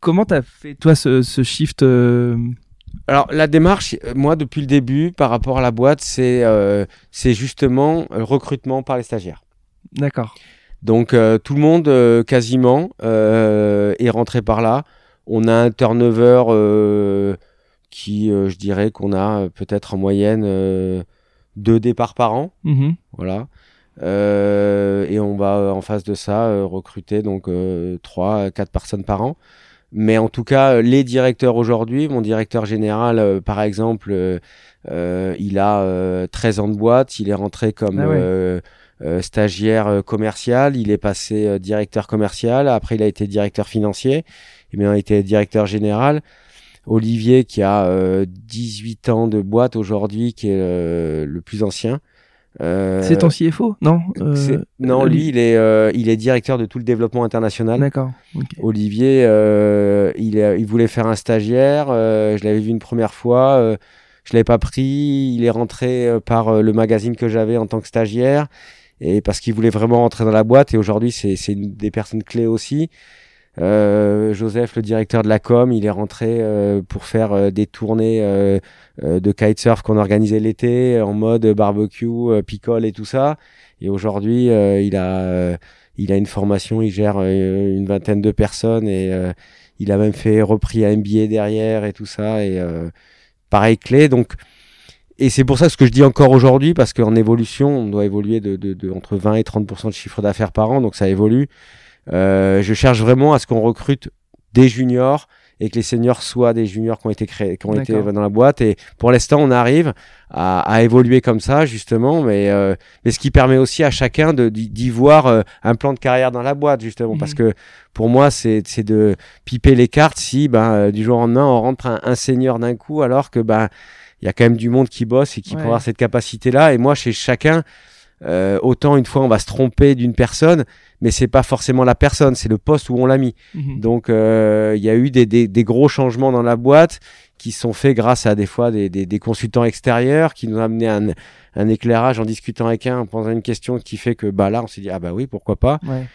comment t'as fait toi ce, ce shift euh, Alors la démarche, euh, moi depuis le début, par rapport à la boîte, c'est euh, justement le recrutement par les stagiaires. D'accord. Donc euh, tout le monde euh, quasiment euh, est rentré par là. On a un turnover euh, qui, euh, je dirais qu'on a euh, peut-être en moyenne euh, deux départs par an. Mhm. Voilà. Euh, et on va euh, en face de ça euh, recruter donc euh, trois, quatre personnes par an. Mais en tout cas, euh, les directeurs aujourd'hui, mon directeur général, euh, par exemple, euh, euh, il a euh, 13 ans de boîte, il est rentré comme Ah euh, euh, stagiaire euh, commercial, il est passé euh, directeur commercial, après il a été directeur financier, et maintenant il a été directeur général. Olivier, qui a euh, 18 ans de boîte aujourd'hui, qui est euh, le plus ancien. Euh, C'est ton CFO Non Euh, Non, lui, il est, euh, il est directeur de tout le développement international. D'accord. Olivier, euh, il, est- il voulait faire un stagiaire. euh, je l'avais vu une première fois. euh, je l'avais pas pris. Il est rentré par le magazine que j'avais en tant que stagiaire et parce qu'il voulait vraiment rentrer dans la boîte. Et aujourd'hui, c'est c'est une des personnes clés aussi. Euh, Joseph, le directeur de la com, il est rentré euh, pour faire euh, des tournées de kitesurf qu'on organisait l'été en mode barbecue, picole et tout ça. Et aujourd'hui, il a il a une formation, il gère une vingtaine de personnes et euh, il a même fait repris un MBA derrière et tout ça et euh, pareil clé. Donc et c'est pour ça ce que je dis encore aujourd'hui parce qu'en évolution, on doit évoluer de, de, de entre 20 et 30% de chiffre d'affaires par an, donc ça évolue. Euh, je cherche vraiment à ce qu'on recrute des juniors et que les seniors soient des juniors qui ont été créés, qui ont été dans la boîte. Et pour l'instant, on arrive à, à évoluer comme ça, justement, mais, euh, mais ce qui permet aussi à chacun de- d'y voir euh, un plan de carrière dans la boîte, justement, Mhm. parce que pour moi, c'est c'est de piper les cartes si, ben, euh, du jour au lendemain, on rentre un, un senior d'un coup, alors que, ben, il y a quand même du monde qui bosse et qui Ouais. peut avoir cette capacité-là. Et moi, chez chacun, euh, autant une fois on va se tromper d'une personne, mais c'est pas forcément la personne, c'est le poste où on l'a mis. Mhm. Donc il y a eu des, des, des, gros changements dans la boîte qui sont faits grâce à des fois des, des, des consultants extérieurs qui nous ont amené un, un éclairage en discutant avec un, en posant une question qui fait que bah là on s'est dit ah bah oui pourquoi pas. Ouais.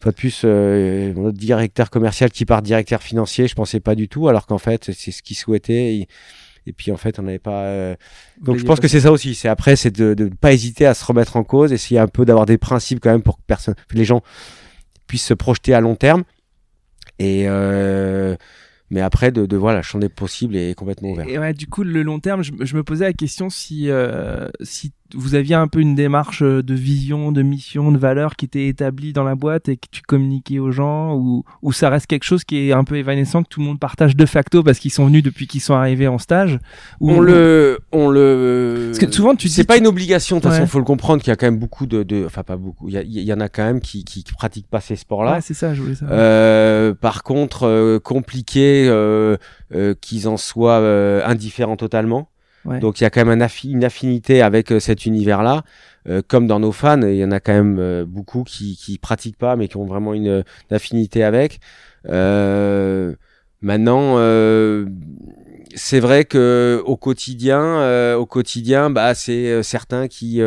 Fois de plus euh, notre directeur commercial qui part directeur financier, je pensais pas du tout alors qu'en fait c'est ce qu'il souhaitait. Et puis en fait on n'avait pas. euh, Donc je pense pas que c'est ça aussi. C'est après c'est de ne pas hésiter à se remettre en cause, essayer un peu d'avoir des principes quand même pour que personne, que les gens puissent se projeter à long terme. Et euh, mais après de, de voilà, le champ des possibles est complètement ouvert. Et ouais, du coup, le long terme, je, je me posais la question si, euh, si vous aviez un peu une démarche euh, de vision, de mission, de valeur qui était établie dans la boîte et que tu communiquais aux gens, ou, ou ça reste quelque chose qui est un peu évanescent, que tout le monde partage de facto parce qu'ils sont venus depuis qu'ils sont arrivés en stage. ou- On le, on le. Parce que souvent, tu c'est pas une obligation. De toute façon, Ouais. faut le comprendre qu'il y a quand même beaucoup de, de enfin pas beaucoup. Il y, a- il y en a quand même qui, qui, qui pratiquent pas ces sports-là. Ouais, c'est ça, je voulais savoir. Euh, par contre, euh, compliqué euh, euh, qu'ils en soient euh, indifférents totalement. Donc il y a quand même une affinité avec euh, cet univers-là. Euh, comme dans nos fans, il y en a quand même euh, beaucoup qui qui pratiquent pas, mais qui ont vraiment une, affinité avec. Euh, maintenant, c'est vrai que au quotidien, au quotidien, bah c'est certains qui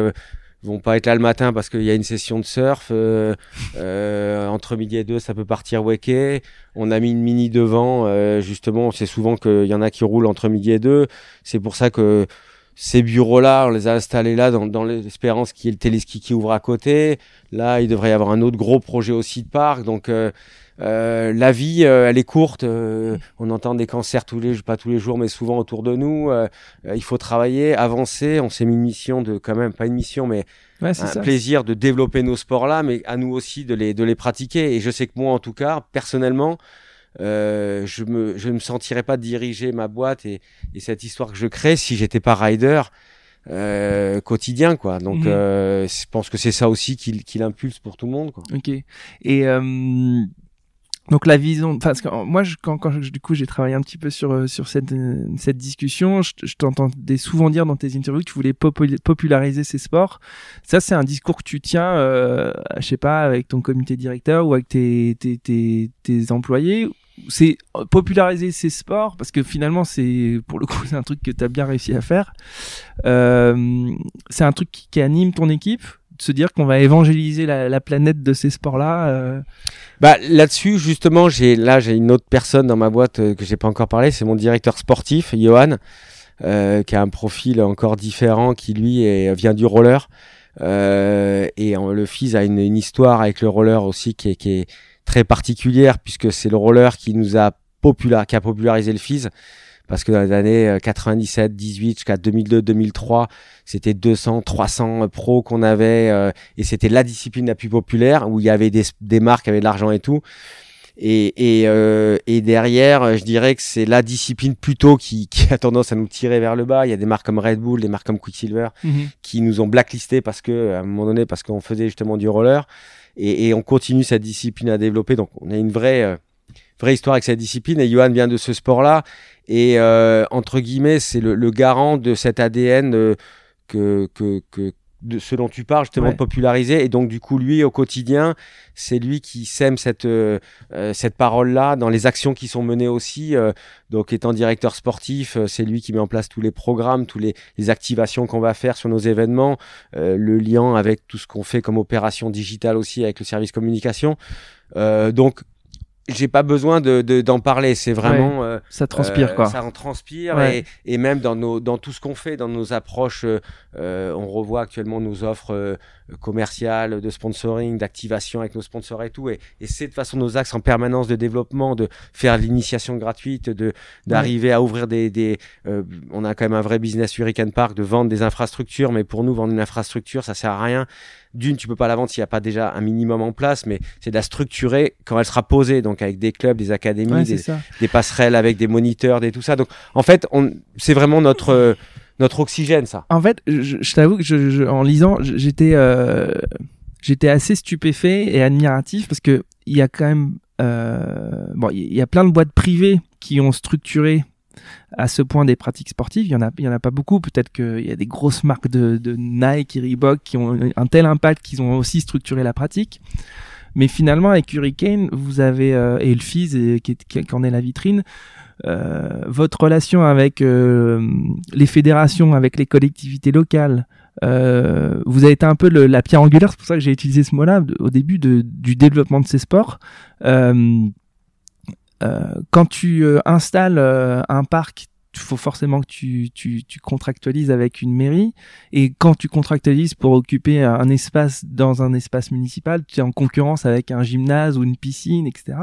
euh, vont pas être là le matin parce qu'il y a une session de surf. euh, euh, entre midi et deux, ça peut partir weke. On a mis une mini devant. euh, justement, c'est souvent qu'il y en a qui roulent entre midi et deux. C'est pour ça que ces bureaux-là, on les a installés là dans, dans l'espérance qu'il y ait le téléski qui ouvre à côté. Là, il devrait y avoir un autre gros projet aussi de parc. Donc, euh, euh, la vie, euh, elle est courte. euh, on entend des cancers tous les, pas tous les jours, mais souvent autour de nous. euh, il faut travailler, avancer. On s'est mis une mission de, quand même, pas une mission, mais ouais, un ça. plaisir de développer nos sports-là, mais à nous aussi de les, de les pratiquer. Et je sais que moi, en tout cas, personnellement, euh, je me je me sentirais pas diriger ma boîte et, et cette histoire que je crée si j'étais pas rider euh, quotidien quoi. Donc Mhm. euh, je pense que c'est ça aussi qui, qui l'impulse pour tout le monde quoi. Ok. Et euh, donc la vision, parce que moi, je, quand, quand je- du coup j'ai travaillé un petit peu sur euh, sur cette euh, cette discussion, je, je t'entendais souvent dire dans tes interviews que tu voulais popul- populariser ces sports. Ça, c'est un discours que tu tiens, euh, je sais pas, avec ton comité directeur ou avec tes tes tes, tes employés. C'est euh, populariser ces sports parce que finalement c'est pour le coup c'est un truc que tu as bien réussi à faire. Euh, c'est un truc qui, anime ton équipe de se dire qu'on va évangéliser la, la planète de ces sports-là. euh, Bah là-dessus justement, j'ai là j'ai une autre personne dans ma boîte euh, que j'ai pas encore parlé, c'est mon directeur sportif, Johan, qui a un profil encore différent, qui lui est, vient du roller. Et le fils a une, une histoire avec le roller aussi qui est, qui est très particulière puisque c'est le roller qui nous a popula- qui a popularisé le FIS parce que dans les années euh, 97, 18 jusqu'à 2002, 2003, c'était 200, 300 pros qu'on avait euh, et c'était la discipline la plus populaire où il y avait des, des marques avec de l'argent et tout. Et, et, euh, et derrière, euh, je dirais que c'est la discipline plutôt qui, qui a tendance à nous tirer vers le bas. Il y a des marques comme Red Bull, des marques comme Quicksilver qui nous ont blacklisté parce que à un moment donné parce qu'on faisait justement du roller et, et on continue cette discipline à développer. Donc on a une vraie euh, vraie histoire avec cette discipline. Et Johan vient de ce sport là et euh, entre guillemets c'est le, le garant de cet ADN euh, que, que, que de ce dont tu parles justement Ouais. de populariser et donc du coup lui au quotidien c'est lui qui sème cette euh, euh, cette parole là dans les actions qui sont menées aussi euh, donc étant directeur sportif euh, c'est lui qui met en place tous les programmes tous les, les activations qu'on va faire sur nos événements euh, le lien avec tout ce qu'on fait comme opération digitale aussi avec le service communication euh, donc j'ai pas besoin de de- d'en parler c'est vraiment euh, Ça transpire euh, quoi. Ça en transpire Ouais. et, et même dans nos dans tout ce qu'on fait, dans nos approches, euh, euh, on revoit actuellement nos offres euh, commerciales, de sponsoring, d'activation avec nos sponsors et tout. Et, et c'est de façon nos axes en permanence de développement, de faire l'initiation gratuite, de d'arriver à ouvrir des des. euh, on a quand même un vrai business Hurricane Park de vendre des infrastructures, mais pour nous vendre une infrastructure, ça sert à rien. D'une, tu peux pas la vendre s'il n'y a pas déjà un minimum en place, mais c'est de la structurer quand elle sera posée, donc avec des clubs, des académies, Ouais, des, passerelles avec des moniteurs, des tout ça. Donc en fait, c'est vraiment notre euh, notre oxygène, ça. En fait, je, je t'avoue que je, je- en lisant, j'étais euh, j'étais assez stupéfait et admiratif parce que il y a quand même euh, bon, il y a plein de boîtes privées qui ont structuré à ce point des pratiques sportives. Il y en a, il y en a pas beaucoup. Peut-être qu'il y a des grosses marques de, de Nike et Reebok qui ont un tel impact qu'ils ont aussi structuré la pratique. Mais finalement, avec Hurricane, vous avez euh, et le et, qui, qui en est la vitrine. Euh, votre relation avec euh, les fédérations, avec les collectivités locales, euh, vous avez été un peu le, la pierre angulaire, c'est pour ça que j'ai utilisé ce mot-là au début de, du développement de ces sports. Euh, quand tu euh, installes un parc il faut forcément que tu, tu, tu, contractualises avec une mairie. Et quand tu contractualises pour occuper un espace dans un espace municipal, tu es en concurrence avec un gymnase ou une piscine, etc.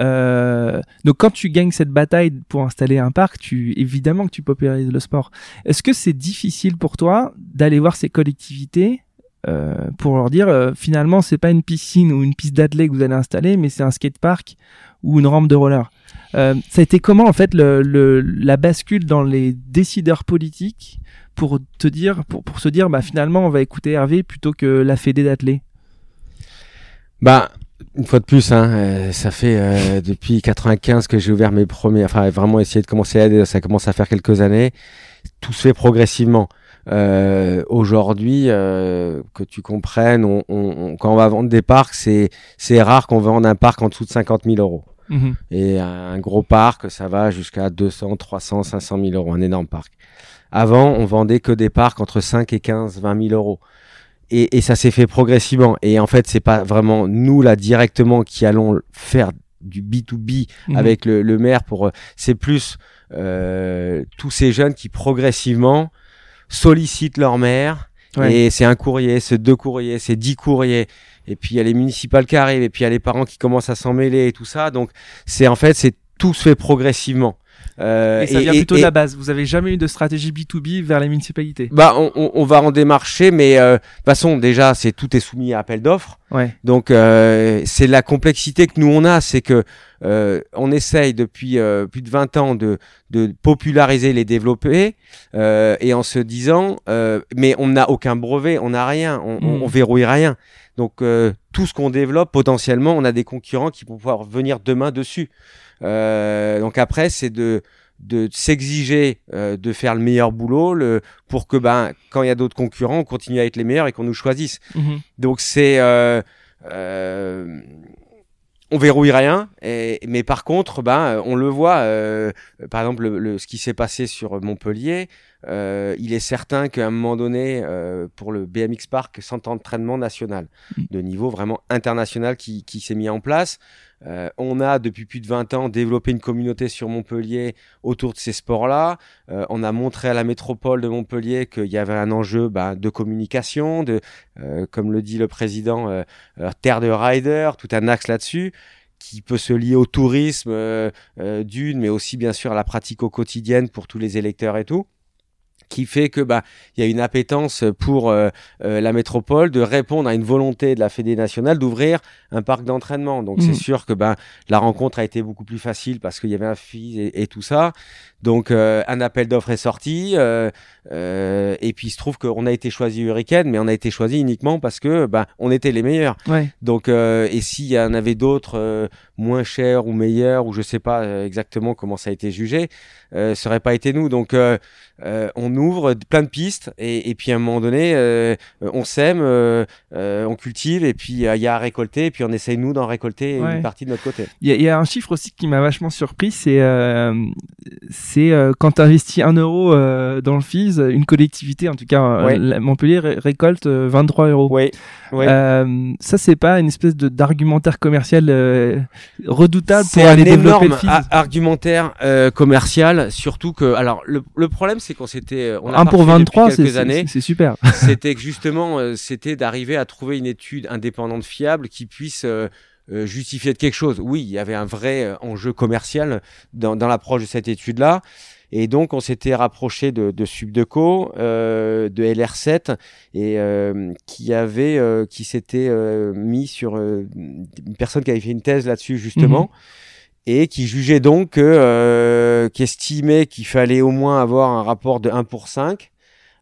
Euh, donc quand tu gagnes cette bataille pour installer un parc, évidemment que tu popularises le sport. Est-ce que c'est difficile pour toi d'aller voir ces collectivités euh, pour leur dire euh, finalement c'est pas une piscine ou une piste d'athlète que vous allez installer, mais c'est un skatepark ou une rampe de roller. Euh, ça a été comment en fait la bascule dans les décideurs politiques pour te dire, pour, se dire, bah finalement on va écouter Hervé plutôt que la Fédé d'athlée? Bah une fois de plus, hein, euh, ça fait euh, depuis 95 que j'ai ouvert mes premiers, enfin vraiment essayer de commencer à aider, ça commence à faire quelques années. Tout se fait progressivement. Aujourd'hui, que tu comprennes, quand on va vendre des parcs, c'est c'est rare qu'on vende un parc en dessous de 50 000 euros. Mmh. Et un gros parc, ça va jusqu'à 200, 300, 500 000 euros, un énorme parc. Avant, on vendait que des parcs entre 5 et 15, 20 000 euros. Et, et ça s'est fait progressivement. Et en fait, c'est pas vraiment nous là directement qui allons faire du B2B mmh. avec le, le, maire pour. C'est plus euh, tous ces jeunes qui progressivement sollicitent leur maire. Ouais. Et c'est un courrier, c'est deux courriers, c'est dix courriers. Et puis il y a les municipales qui arrivent, et puis il y a les parents qui commencent à s'en mêler et tout ça. Donc c'est en fait, c'est tout se fait progressivement. Euh, et ça vient et, plutôt et, de la base. Vous avez jamais eu de stratégie B2B vers les municipalités? Bah, on, on, on va en démarcher, mais euh, de toute façon, déjà, c'est tout est soumis à appel d'offres. Ouais. Donc, euh, c'est la complexité que nous on a, c'est que euh, on essaye depuis euh, plus de 20 ans de, de populariser les développer euh, et en se disant, euh, mais on n'a aucun brevet, on n'a rien, on, mmh. on, on, verrouille rien. Donc euh, tout ce qu'on développe potentiellement, on a des concurrents qui vont pouvoir venir demain dessus. Euh, donc après, c'est de de s'exiger euh, de faire le meilleur boulot le, pour que ben quand il y a d'autres concurrents on continue à être les meilleurs et qu'on nous choisisse mmh. donc c'est euh, euh, on verrouille rien et, mais par contre ben on le voit euh, par exemple le, le, ce qui s'est passé sur Montpellier euh, il est certain qu'à un moment donné, euh, pour le BMX Park, centre d'entraînement national, mmh. de niveau vraiment international qui, qui s'est mis en place. Euh, on a depuis plus de 20 ans développé une communauté sur Montpellier autour de ces sports-là. Euh, on a montré à la métropole de Montpellier qu'il y avait un enjeu bah, de communication, de, euh, comme le dit le président, euh, terre de rider, tout un axe là-dessus qui peut se lier au tourisme euh, d'une, mais aussi bien sûr à la pratique au quotidien pour tous les électeurs et tout qui fait que bah il y a une appétence pour euh, euh, la métropole de répondre à une volonté de la Fédé nationale d'ouvrir un parc d'entraînement. Donc mmh. c'est sûr que bah la rencontre a été beaucoup plus facile parce qu'il y avait un fils et, et, tout ça. Donc euh, un appel d'offres est sorti euh, euh, et puis il se trouve qu'on a été choisi Hurricane, mais on a été choisi uniquement parce que bah on était les meilleurs. Ouais. Donc et s'il y en avait d'autres moins chers ou meilleurs ou je sais pas exactement comment ça a été jugé, euh, ça aurait pas été nous. Donc on ouvre plein de pistes et, et puis à un moment donné on sème, on cultive et puis il y a à récolter et puis on essaye nous d'en récolter ouais. une partie de notre côté. Il y, y, a un chiffre aussi qui m'a vachement surpris, c'est c'est euh, quand tu investis un euro euh, dans le FIS, une collectivité, en tout cas euh, ouais. Montpellier, ré récolte 23 euros. Oui. Ouais. ça, c'est pas une espèce de d'argumentaire commercial redoutable pour aller développer le FIS. argumentaire commercial, surtout que, alors le, le problème, c'est qu'on s'était, on a 1 pour 23, c'est super. c'était justement, c'était d'arriver à trouver une étude indépendante fiable qui puisse euh, justifier de quelque chose. Oui, il y avait un vrai euh, enjeu commercial dans, dans l'approche de cette étude-là. Et donc, on s'était rapproché de, de Subdeco, euh, de LR7, et euh, qui avait, euh, qui s'était euh, mis sur une personne qui avait fait une thèse là-dessus justement, mmh. et qui jugeait donc qui estimait qu'il fallait au moins avoir un rapport de 1 pour 5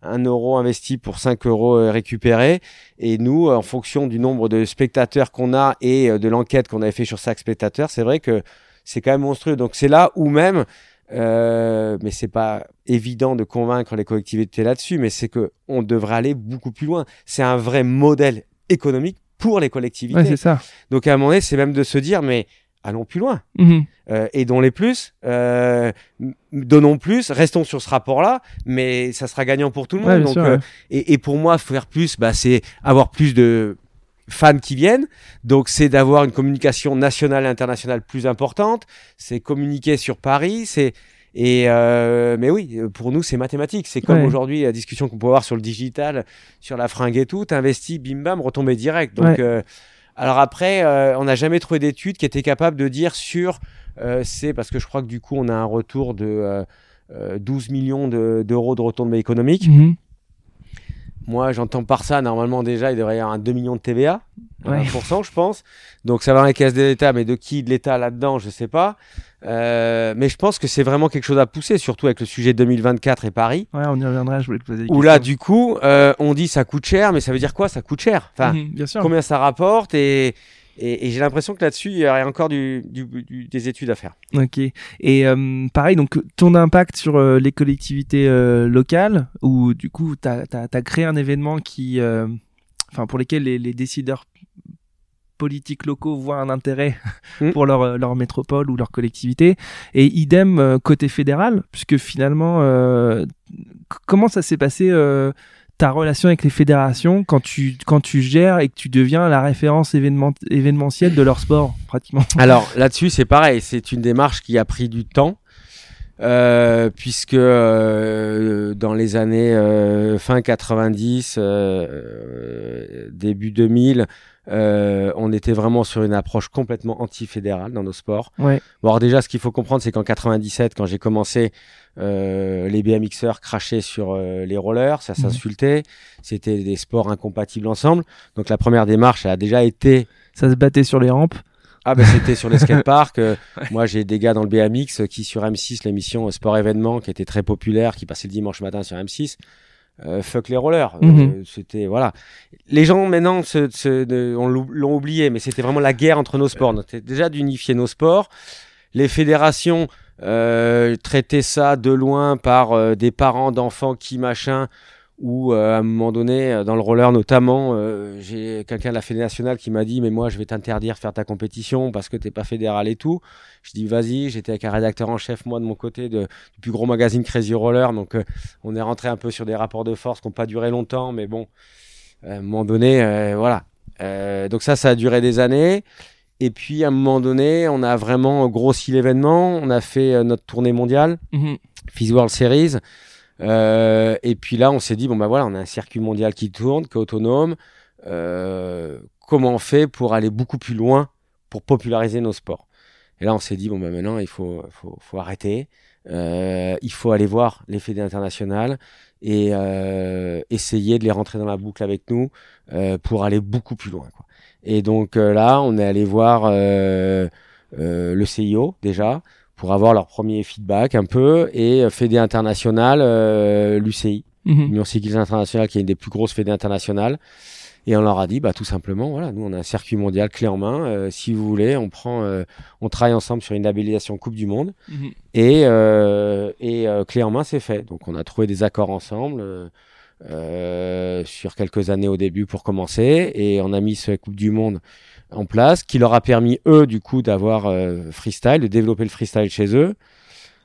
un euro investi pour 5 euros euh, récupérés. Et nous, en fonction du nombre de spectateurs qu'on a et euh, de l'enquête qu'on avait fait sur chaque spectateur, c'est vrai que c'est quand même monstrueux. Donc c'est là où même euh, mais c'est pas évident de convaincre les collectivités là-dessus, mais c'est que on devrait aller beaucoup plus loin. C'est un vrai modèle économique pour les collectivités. Ouais, c'est ça. Donc à un moment donné, c'est même de se dire, mais allons plus loin, Mhm. euh, les plus, euh, donnons plus, restons sur ce rapport-là, mais ça sera gagnant pour tout le monde. Ouais, bien Donc, sûr, euh, et, et pour moi, faire plus, bah, c'est avoir plus de fans qui viennent. Donc, c'est d'avoir une communication nationale et internationale plus importante. C'est communiquer sur Paris. C'est et euh, mais oui, pour nous, c'est mathématique. C'est comme Ouais. aujourd'hui la discussion qu'on peut avoir sur le digital, sur la fringue et tout. T'investis, bim bam, retombé direct. Donc, Ouais. euh, alors après, euh, on n'a jamais trouvé d'études qui étaient capables de dire sur euh, c'est parce que je crois que du coup, on a un retour de euh, euh, 12 millions de- d'euros de retombées économiques. Mhm. Moi, j'entends par ça, normalement, déjà, il devrait y avoir un 2 millions de TVA, Ouais. 1%, je pense. Donc, ça va dans les caisses de l'État, mais de qui de l'État là-dedans, je sais pas. Euh, mais je pense que c'est vraiment quelque chose à pousser, surtout avec le sujet 2024 et Paris. Ouais, on y reviendra, je voulais te poser des Où là, du coup, euh, on dit ça coûte cher, mais ça veut dire quoi Ça coûte cher? Enfin, Mhm, bien sûr. combien ça rapporte Et, et, et j'ai l'impression que là-dessus, il y aurait encore du, du- du- des études à faire. Ok. Et euh, pareil, donc ton impact sur euh, les collectivités euh, locales, où du coup, tu as, créé un événement qui, enfin, pour lesquels les, les décideurs politiques locaux voient un intérêt Mm. pour leur, leur métropole ou leur collectivité. Et idem côté fédéral, puisque finalement, comment ça s'est passé ta relation avec les fédérations quand tu, quand tu gères et que tu deviens la référence événement, événementielle de leur sport, pratiquement Alors là-dessus, c'est pareil. C'est une démarche qui a pris du temps. Euh, puisque euh, dans les années euh, fin 90, euh, début 2000, euh, on était vraiment sur une approche complètement anti-fédérale dans nos sports. Ouais. Bon, alors déjà, ce qu'il faut comprendre, c'est qu'en 97, quand j'ai commencé, euh, les BMXers crachaient sur les rollers, ça Mhm. s'insultait, c'était des sports incompatibles ensemble. Donc la première démarche elle a déjà été Ça se battait sur les rampes. Ah ben c'était sur les skateparks. Euh, Moi j'ai des gars dans le BMX euh, qui sur M6 l'émission euh, Sport Événement qui était très populaire, qui passait le dimanche matin sur M6. Euh, fuck les rollers. Euh, Mhm. c'était voilà. Les gens maintenant se, se- de- on l'ont oublié, mais c'était vraiment la guerre entre nos sports. C'était déjà d'unifier nos sports. Les fédérations euh, traitaient ça de loin par des parents d'enfants qui machin. Ou euh, à un moment donné, euh, dans le roller notamment, euh, j'ai quelqu'un de la fédération nationale qui m'a dit mais moi je vais t'interdire de faire ta compétition parce que t'es pas fédéral et tout. Je dis vas-y, j'étais avec un rédacteur en chef moi de mon côté de, du plus gros magazine Crazy Roller, donc euh, on est rentré un peu sur des rapports de force qui n'ont pas duré longtemps, mais bon, à un moment donné, voilà. Donc ça, ça a duré des années. Et puis à un moment donné, on a vraiment grossi l'événement. On a fait notre tournée mondiale, Mhm. Fizz World Series. Euh, et puis là, on s'est dit bon bah voilà, on a un circuit mondial qui tourne, qui est autonome. Euh, comment on fait pour aller beaucoup plus loin pour populariser nos sports? Et là, on s'est dit bon bah maintenant, il faut faut, faut arrêter. Euh, il faut aller voir les fédés internationales et euh, essayer de les rentrer dans la boucle avec nous euh, pour aller beaucoup plus loin. Quoi. Et donc euh, là, on est allé voir le CIO déjà pour avoir leur premier feedback un peu et euh, Fédé international, euh, l'UCI, Mhm. l'Union cycliste internationale qui est une des plus grosses fédés internationales. Et on leur a dit, bah tout simplement, voilà, nous on a un circuit mondial clé en main. euh, si vous voulez, on prend, euh, on travaille ensemble sur une labellisation Coupe du Monde. Mhm. Et, euh, et euh, clé en main, c'est fait. Donc on a trouvé des accords ensemble euh, sur quelques années au début pour commencer, et on a mis cette Coupe du Monde en place, qui leur a permis eux du coup d'avoir euh, freestyle, de développer le freestyle chez eux,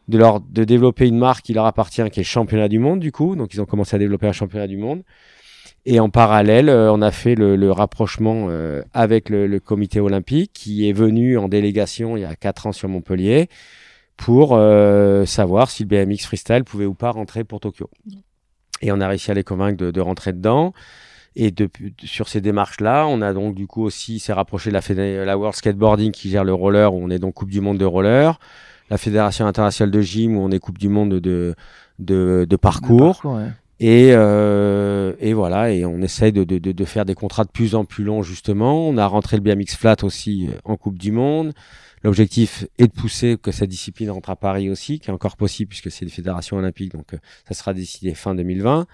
de leur de développer une marque qui leur appartient, qui est le championnat du monde du coup. Donc ils ont commencé à développer un championnat du monde. Et en parallèle, euh, on a fait le, le rapprochement euh, avec le, le comité olympique qui est venu en délégation il y a quatre ans sur Montpellier pour euh, savoir si le BMX freestyle pouvait ou pas rentrer pour Tokyo. Et on a réussi à les convaincre de, de rentrer dedans. Et depuis, sur ces démarches-là, on a donc du coup aussi s'est rapproché de la, fédé- la World Skateboarding qui gère le roller, où on est donc Coupe du Monde de roller, la Fédération internationale de gym, où on est Coupe du Monde de, de, de, de parcours. Le ouais. Et, euh, et voilà, et on essaye de, de, de, de faire des contrats de plus en plus longs justement. On a rentré le BMX flat aussi euh, en Coupe du Monde. L'objectif est de pousser que cette discipline rentre à Paris aussi, qui est encore possible puisque c'est une fédération olympique, donc euh, ça sera décidé fin 2020.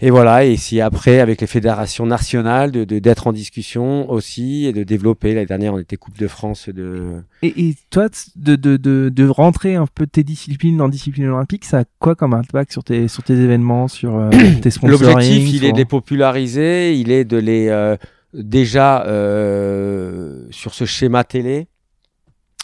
Et voilà, et si après, avec les fédérations nationales, de d'être en discussion aussi et de développer. L'année dernière, on était Coupe de France de. Et, et toi, de, de, de, de, rentrer un peu tes disciplines dans discipline olympique, ça a quoi comme impact sur tes, sur tes événements, sur euh, tes sponsoring L'objectif, il est de les populariser, il est de les. Euh, déjà, euh, sur ce schéma télé,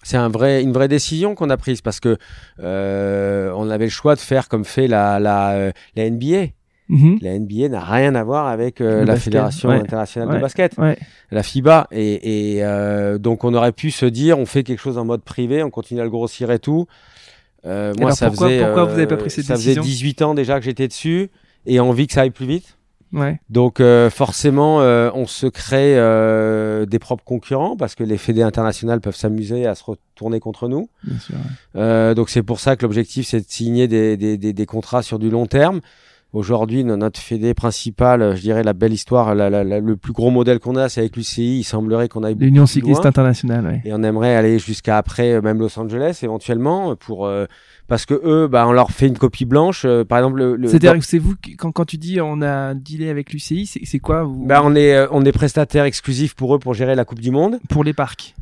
c'est un vrai, une vraie décision qu'on a prise parce que euh, on avait le choix de faire comme fait la, la, la NBA Mhm. La NBA n'a rien à voir avec euh, la Fédération internationale de basket, la FIBA. Et, et euh, donc on aurait pu se dire, on fait quelque chose en mode privé, on continue à le grossir et tout. Euh, moi, ça faisait, pourquoi vous avez pas pris cette ça faisait 18 ans déjà que j'étais dessus et envie que ça aille plus vite. Ouais. Donc forcément, on se crée des propres concurrents parce que les fédés internationales peuvent s'amuser à se retourner contre nous. Bien sûr, donc c'est pour ça que l'objectif c'est de signer des, des, des, des, contrats sur du long terme. Aujourd'hui, notre fédé principale, je dirais la belle histoire, la, la, le plus gros modèle qu'on a, c'est avec l'UCI. Il semblerait qu'on aille l'Union cycliste internationale. Ouais. Et on aimerait aller jusqu'à après, euh, même Los Angeles éventuellement, pour euh, parce que eux, bah, on leur fait une copie blanche. Euh, par exemple, le, c'est-à-dire que c'est vous quand, quand tu dis on a dealé avec l'UCI, c'est quoi vous... Bah, on est on est prestataire exclusif pour eux pour gérer la Coupe du Monde. Pour les parcs.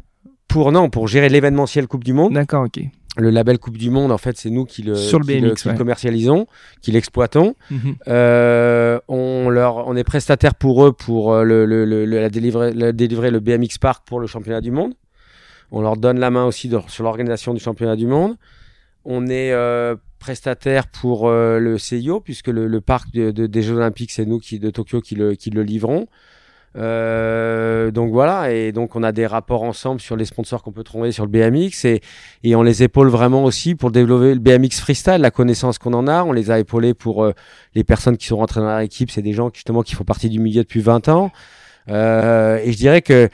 Pour non, pour gérer l'événementiel Coupe du Monde. D'accord, ok le label Coupe du Monde, en fait, c'est nous qui le, Sur le qui commercialisons, qui l'exploitons. Mhm. euh, on leur, on est prestataire pour eux pour euh, le, le, le, la délivrer, le, délivrer le BMX Park pour le championnat du monde. On leur donne la main aussi sur l'organisation du championnat du monde. On est euh, prestataire pour euh, le CIO puisque le, le parc de, de, des Jeux Olympiques, c'est nous qui de Tokyo qui le, qui le livrons. Euh, donc voilà, et donc on a des rapports ensemble sur les sponsors qu'on peut trouver sur le BMX et, et on les épaule vraiment aussi pour développer le BMX freestyle, la connaissance qu'on en a. On les a épaulés pour euh, les personnes qui sont rentrées dans l'équipe, c'est des gens justement qui font partie du milieu depuis 20 ans. Euh, et je dirais que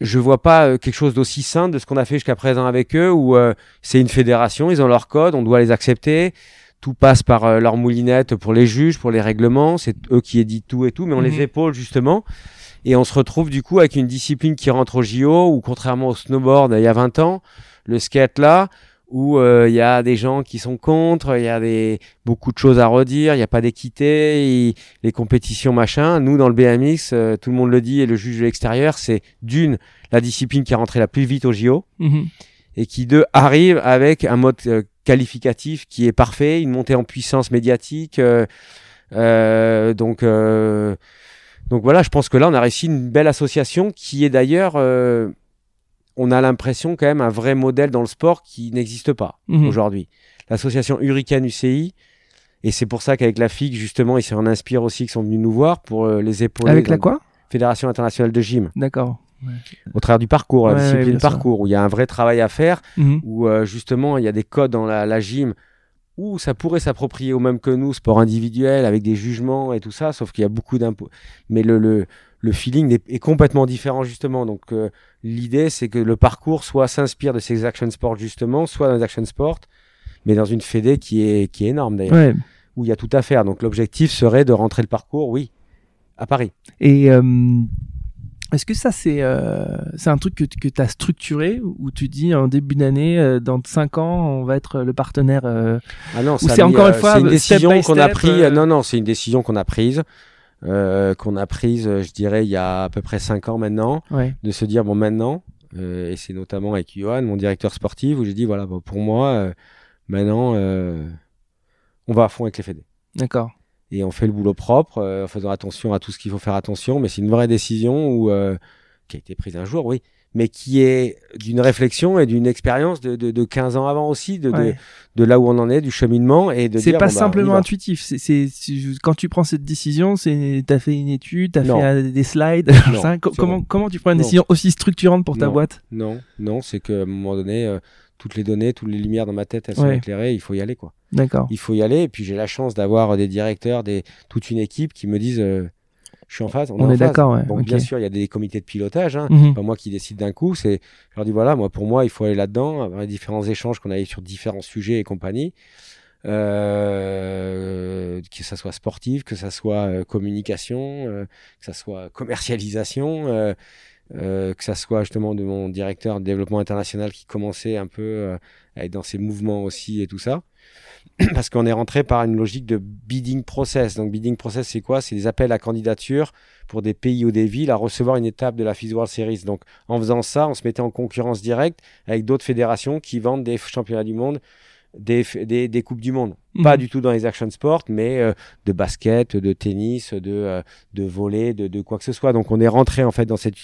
je vois pas euh, quelque chose d'aussi sain de ce qu'on a fait jusqu'à présent avec eux, où c'est une fédération, ils ont leur code, on doit les accepter tout passe par euh, leur moulinette pour les juges, pour les règlements, c'est eux qui éditent tout et tout, mais on les mhm. épaule justement. Et on se retrouve du coup avec une discipline qui rentre au JO, ou contrairement au snowboard il y a 20 ans, le skate là, où euh, il y a des gens qui sont contre, il y a des beaucoup de choses à redire, il n'y a pas d'équité, les compétitions machin. Nous dans le BMX, euh, tout le monde le dit et le juge de l'extérieur, c'est d'une la discipline qui est rentrée la plus vite au JO. Mhm. Et qui deux arrive avec un mode qualificatif qui est parfait, une montée en puissance médiatique. Euh, euh, donc, euh, donc voilà, je pense que là, on a réussi une belle association qui est d'ailleurs, on a l'impression quand même un vrai modèle dans le sport qui n'existe pas mhm. aujourd'hui. L'association Hurricane UCI, et c'est pour ça qu'avec la FIG, justement, ils s'en inspirent aussi, qui sont venus nous voir pour les épauler. Avec la quoi? Fédération internationale de gym. D'accord au travers du parcours, la discipline parcours, où il y a un vrai travail à faire, mhm. où euh, justement il y a des codes dans la, gym où ça pourrait s'approprier au même que nous, sport individuel, avec des jugements et tout ça, sauf qu'il y a beaucoup d'impôts. Mais le, le, le feeling est, complètement différent justement. Donc euh, l'idée c'est que le parcours soit s'inspire de ces action sports justement, soit dans les action sports, mais dans une fédé qui est, qui est énorme d'ailleurs, où il y a tout à faire. Donc l'objectif serait de rentrer le parcours, oui, à Paris. Et euh, est-ce que ça, c'est euh, un truc que, que tu as structuré où tu dis en début d'année, euh, dans 5 ans, on va être le partenaire euh, Ah non, c'est encore une fois une décision qu'on a prise. non, non, c'est une décision qu'on a prise. qu'on a prise, je dirais, il y a à peu près 5 ans maintenant, de se dire, bon, maintenant, et c'est notamment avec Johan, mon directeur sportif, où j'ai dit, voilà, pour moi, maintenant, on va à fond avec les fédés. D'accord et on fait le boulot propre euh, en faisant attention à tout ce qu'il faut faire attention. Mais c'est une vraie décision où, euh, qui a été prise un jour, oui, mais qui est d'une réflexion et d'une expérience de, de, de, 15 ans avant aussi, de, de, de, là où on en est, du cheminement et de. C'est pas bah, simplement intuitif. C'est quand tu prends cette décision, c'est t'as fait une étude, t'as fait des slides. comment comment tu prends une décision aussi structurante pour ta boîte? Non, non, c'est qu'à un moment donné. Euh, toutes les données, toutes les lumières dans ma tête, elles sont éclairées. Il faut y aller, quoi. D'accord. Il faut y aller. Et puis j'ai la chance d'avoir des directeurs, des toute une équipe qui me disent. Euh, je suis en phase. On, est, d'accord. Ouais. Bon, bien sûr, il y a des comités de pilotage. Hein. Mhm. Pas moi qui décide d'un coup. C'est, je leur dis voilà, moi pour moi, il faut aller là-dedans, avoir les différents échanges qu'on a eu sur différents sujets et compagnie. Euh, que ça soit sportif, que ça soit euh, communication, euh, que ça soit commercialisation. Euh, que ça soit justement de mon directeur de développement international qui commençait un peu euh, à être dans ses mouvements aussi et tout ça. Parce qu'on est rentré par une logique de bidding process. Donc bidding process, c'est quoi? C'est des appels à candidature pour des pays ou des villes à recevoir une étape de la FIS World Series. Donc en faisant ça, on se mettait en concurrence directe avec d'autres fédérations qui vendent des championnats du monde des, des, des, Coupes du Monde. Pas Mhm. du tout dans les action sports, mais euh, de basket, de tennis, de, euh, de volley, de, de quoi que ce soit. Donc on est rentré en fait dans, cette,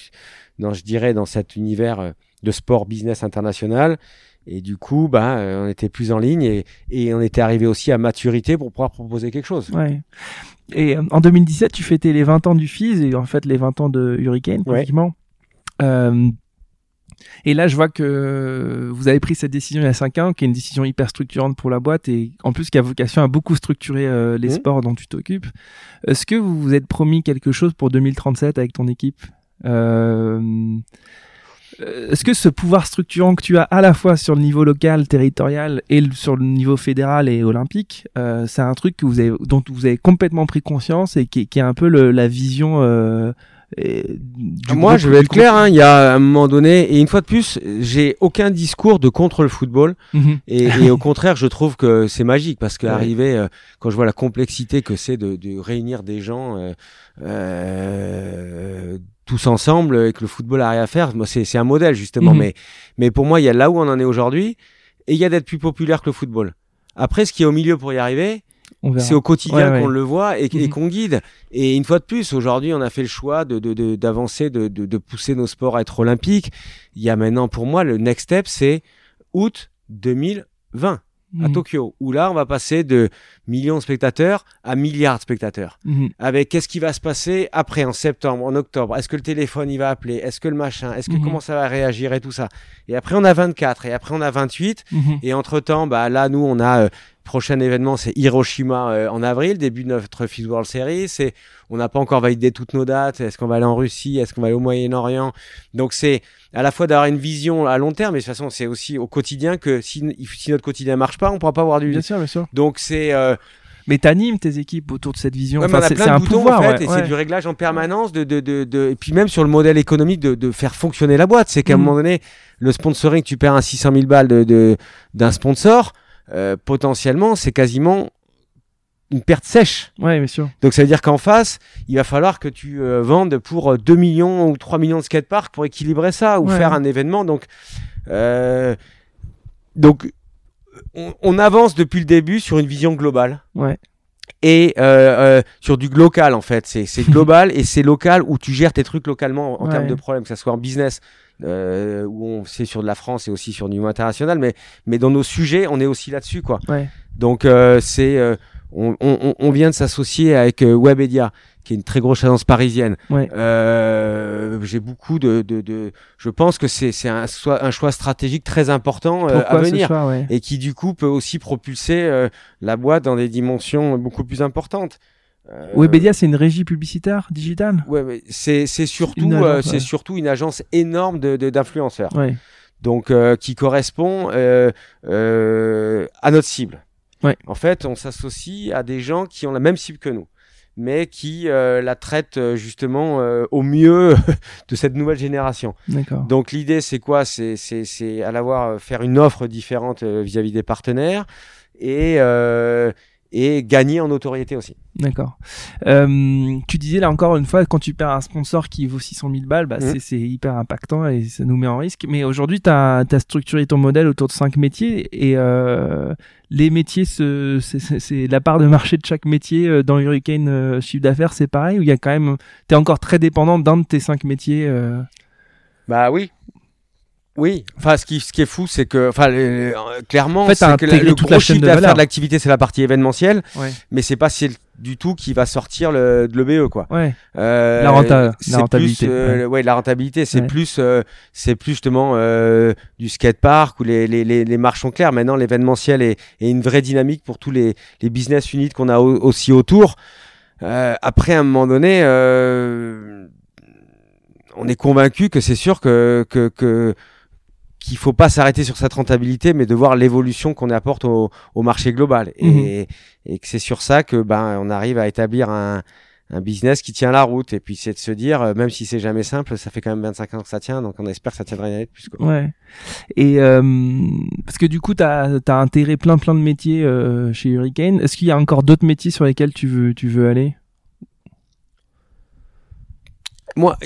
dans je dirais, dans cet univers euh, de sport business international. Et du coup, bah, euh, on était plus en ligne et, et on était arrivé aussi à maturité pour pouvoir proposer quelque chose. Ouais. Et euh, en 2017, tu fêtais les 20 ans du FIS et en fait les 20 ans de Hurricane, Ouais. pratiquement. Euh, et là, je vois que vous avez pris cette décision il y a 5 ans, qui est une décision hyper structurante pour la boîte et en plus qui a vocation à beaucoup structurer euh, les Mhm. sports dont tu t'occupes. Est-ce que vous vous êtes promis quelque chose pour 2037 avec ton équipe? Euh, Est-ce que ce pouvoir structurant que tu as à la fois sur le niveau local, territorial et sur le niveau fédéral et olympique, euh, c'est un truc que vous avez, dont vous avez complètement pris conscience et qui, est- qui est un peu le- la vision Moi, groupe- je vais du être clair, hein, il y a un moment donné, et une fois de plus, j'ai aucun discours de contre le football. Mhm. Et, et au contraire, je trouve que c'est magique parce que Ouais. arriver, euh, quand je vois la complexité que c'est de, de réunir des gens euh, euh, tous ensemble et que le football a rien à faire, moi c'est un modèle justement. Mhm. Mais mais pour moi, il y a là où on en est aujourd'hui et il y a d'être plus populaire que le football. Après, ce qui est au milieu pour y arriver. C'est au quotidien Ouais, ouais. qu'on le voit et, et Mhm. qu'on guide. Et une fois de plus, aujourd'hui, on a fait le choix de de- de- d'avancer, de, de, de pousser nos sports à être olympiques. Il y a maintenant, pour moi, le next step, c'est août 2020 à Mhm. Tokyo, où là, on va passer de millions de spectateurs à milliards de spectateurs. Mhm. Avec qu'est-ce qui va se passer après, en septembre, en octobre? Est-ce que le téléphone, il va appeler? Est-ce que le machin? Est-ce que comment ça va réagir et tout ça? Et après, on a 24, et après, on a 28. Mhm. Et entre-temps, bah, là, nous, on a... euh, prochain événement, c'est Hiroshima euh, en avril, début de notre FIS World Series. On n'a pas encore validé toutes nos dates. Est-ce qu'on va aller en Russie? Est-ce qu'on va aller au Moyen-Orient? Donc c'est à la fois d'avoir une vision à long terme, mais de toute façon, c'est aussi au quotidien que si, si notre quotidien marche pas, on pourra pas avoir du. Bien sûr, bien sûr. Donc c'est euh, Mais t'animes tes équipes autour de cette vision. Ouais, Enfin, on a c'est plein c'est de un boutons pouvoir, en fait, ouais, et ouais. c'est du réglage en permanence, de, de, de, de- et puis même sur le modèle économique de, de faire fonctionner la boîte. C'est qu'à un moment donné, le sponsoring, tu perds un 600 000 balles de, d'un sponsor, euh, potentiellement, c'est quasiment une perte sèche. Ouais, bien sûr. Donc ça veut dire qu'en face, il va falloir que tu euh, vendes pour euh, 2 millions ou 3 millions de skateparks pour équilibrer ça ou Ouais. faire un événement. Donc, euh, donc on, on avance depuis le début sur une vision globale Ouais. et euh, euh, sur du local en fait. C'est global et c'est local où tu gères tes trucs localement en Ouais. termes de problèmes, que ça soit en business. Euh, où on c'est sur de la France et aussi sur du niveau international mais mais dans nos sujets on est aussi là-dessus quoi Ouais. donc euh, c'est euh, on, on, on vient de s'associer avec euh, Webedia qui est une très grosse agence parisienne Ouais. euh, j'ai beaucoup de, de, de je pense que c'est c'est un, un choix stratégique très important euh, à venir choix, ouais. et qui du coup peut aussi propulser euh, la boîte dans des dimensions beaucoup plus importantes. Euh, Webedia, c'est une régie publicitaire digitale Ouais, mais c'est c'est surtout euh, c'est ouais. surtout une agence énorme de de- d'influenceurs. Ouais. Donc euh, qui correspond euh, euh, à notre cible. Ouais. En fait, on s'associe à des gens qui ont la même cible que nous, mais qui euh, la traitent justement euh, au mieux de cette nouvelle génération. D'accord. Donc l'idée c'est quoi? C'est c'est c'est à la fois euh, faire une offre différente vis-à-vis des partenaires et euh, et gagner en notoriété aussi. D'accord. Euh, tu disais là encore une fois, quand tu perds un sponsor qui vaut 600 000 balles, bah, Mhm. c'est- hyper impactant et ça nous met en risque. Mais aujourd'hui, tu as, structuré ton modèle autour de cinq métiers et euh, les métiers, c'est la part de marché de chaque métier euh, dans Hurricane euh, chiffre d'affaires, c'est pareil ou il y a quand même, tu es encore très dépendant d'un de tes cinq métiers euh, Bah oui. Oui, enfin ce qui, ce qui est fou, c'est que, enfin, euh, clairement, En fait, t'as c'est que la- le gros la chiffre de d'affaires de l'activité, c'est la partie événementielle, Ouais. mais c'est pas celle du tout qui va sortir le, de l'EBE, quoi. Ouais. Euh, La renta- la c'est rentabilité, Plus, euh, ouais. la rentabilité, c'est plus, euh, c'est plus justement euh, du skatepark où les, les, les, les marches sont claires. Maintenant, l'événementiel est, est une vraie dynamique pour tous les, les business units qu'on a au- aussi autour. Euh, après, à un moment donné, euh, on est convaincu que c'est sûr que, que, que qu'il faut pas s'arrêter sur cette rentabilité, mais de voir l'évolution qu'on apporte au, au marché global. Et, et que c'est sur ça que ben on arrive à établir un, un business qui tient la route. Et puis c'est de se dire, euh, même si c'est jamais simple, ça fait quand même 25 ans que ça tient, donc on espère que ça tiendra une année de plus. Quoi. Ouais. Et euh, parce que du coup, tu as, as, intégré plein plein de métiers euh, chez Hurricane. Est-ce qu'il y a encore d'autres métiers sur lesquels tu veux, tu veux aller? Moi,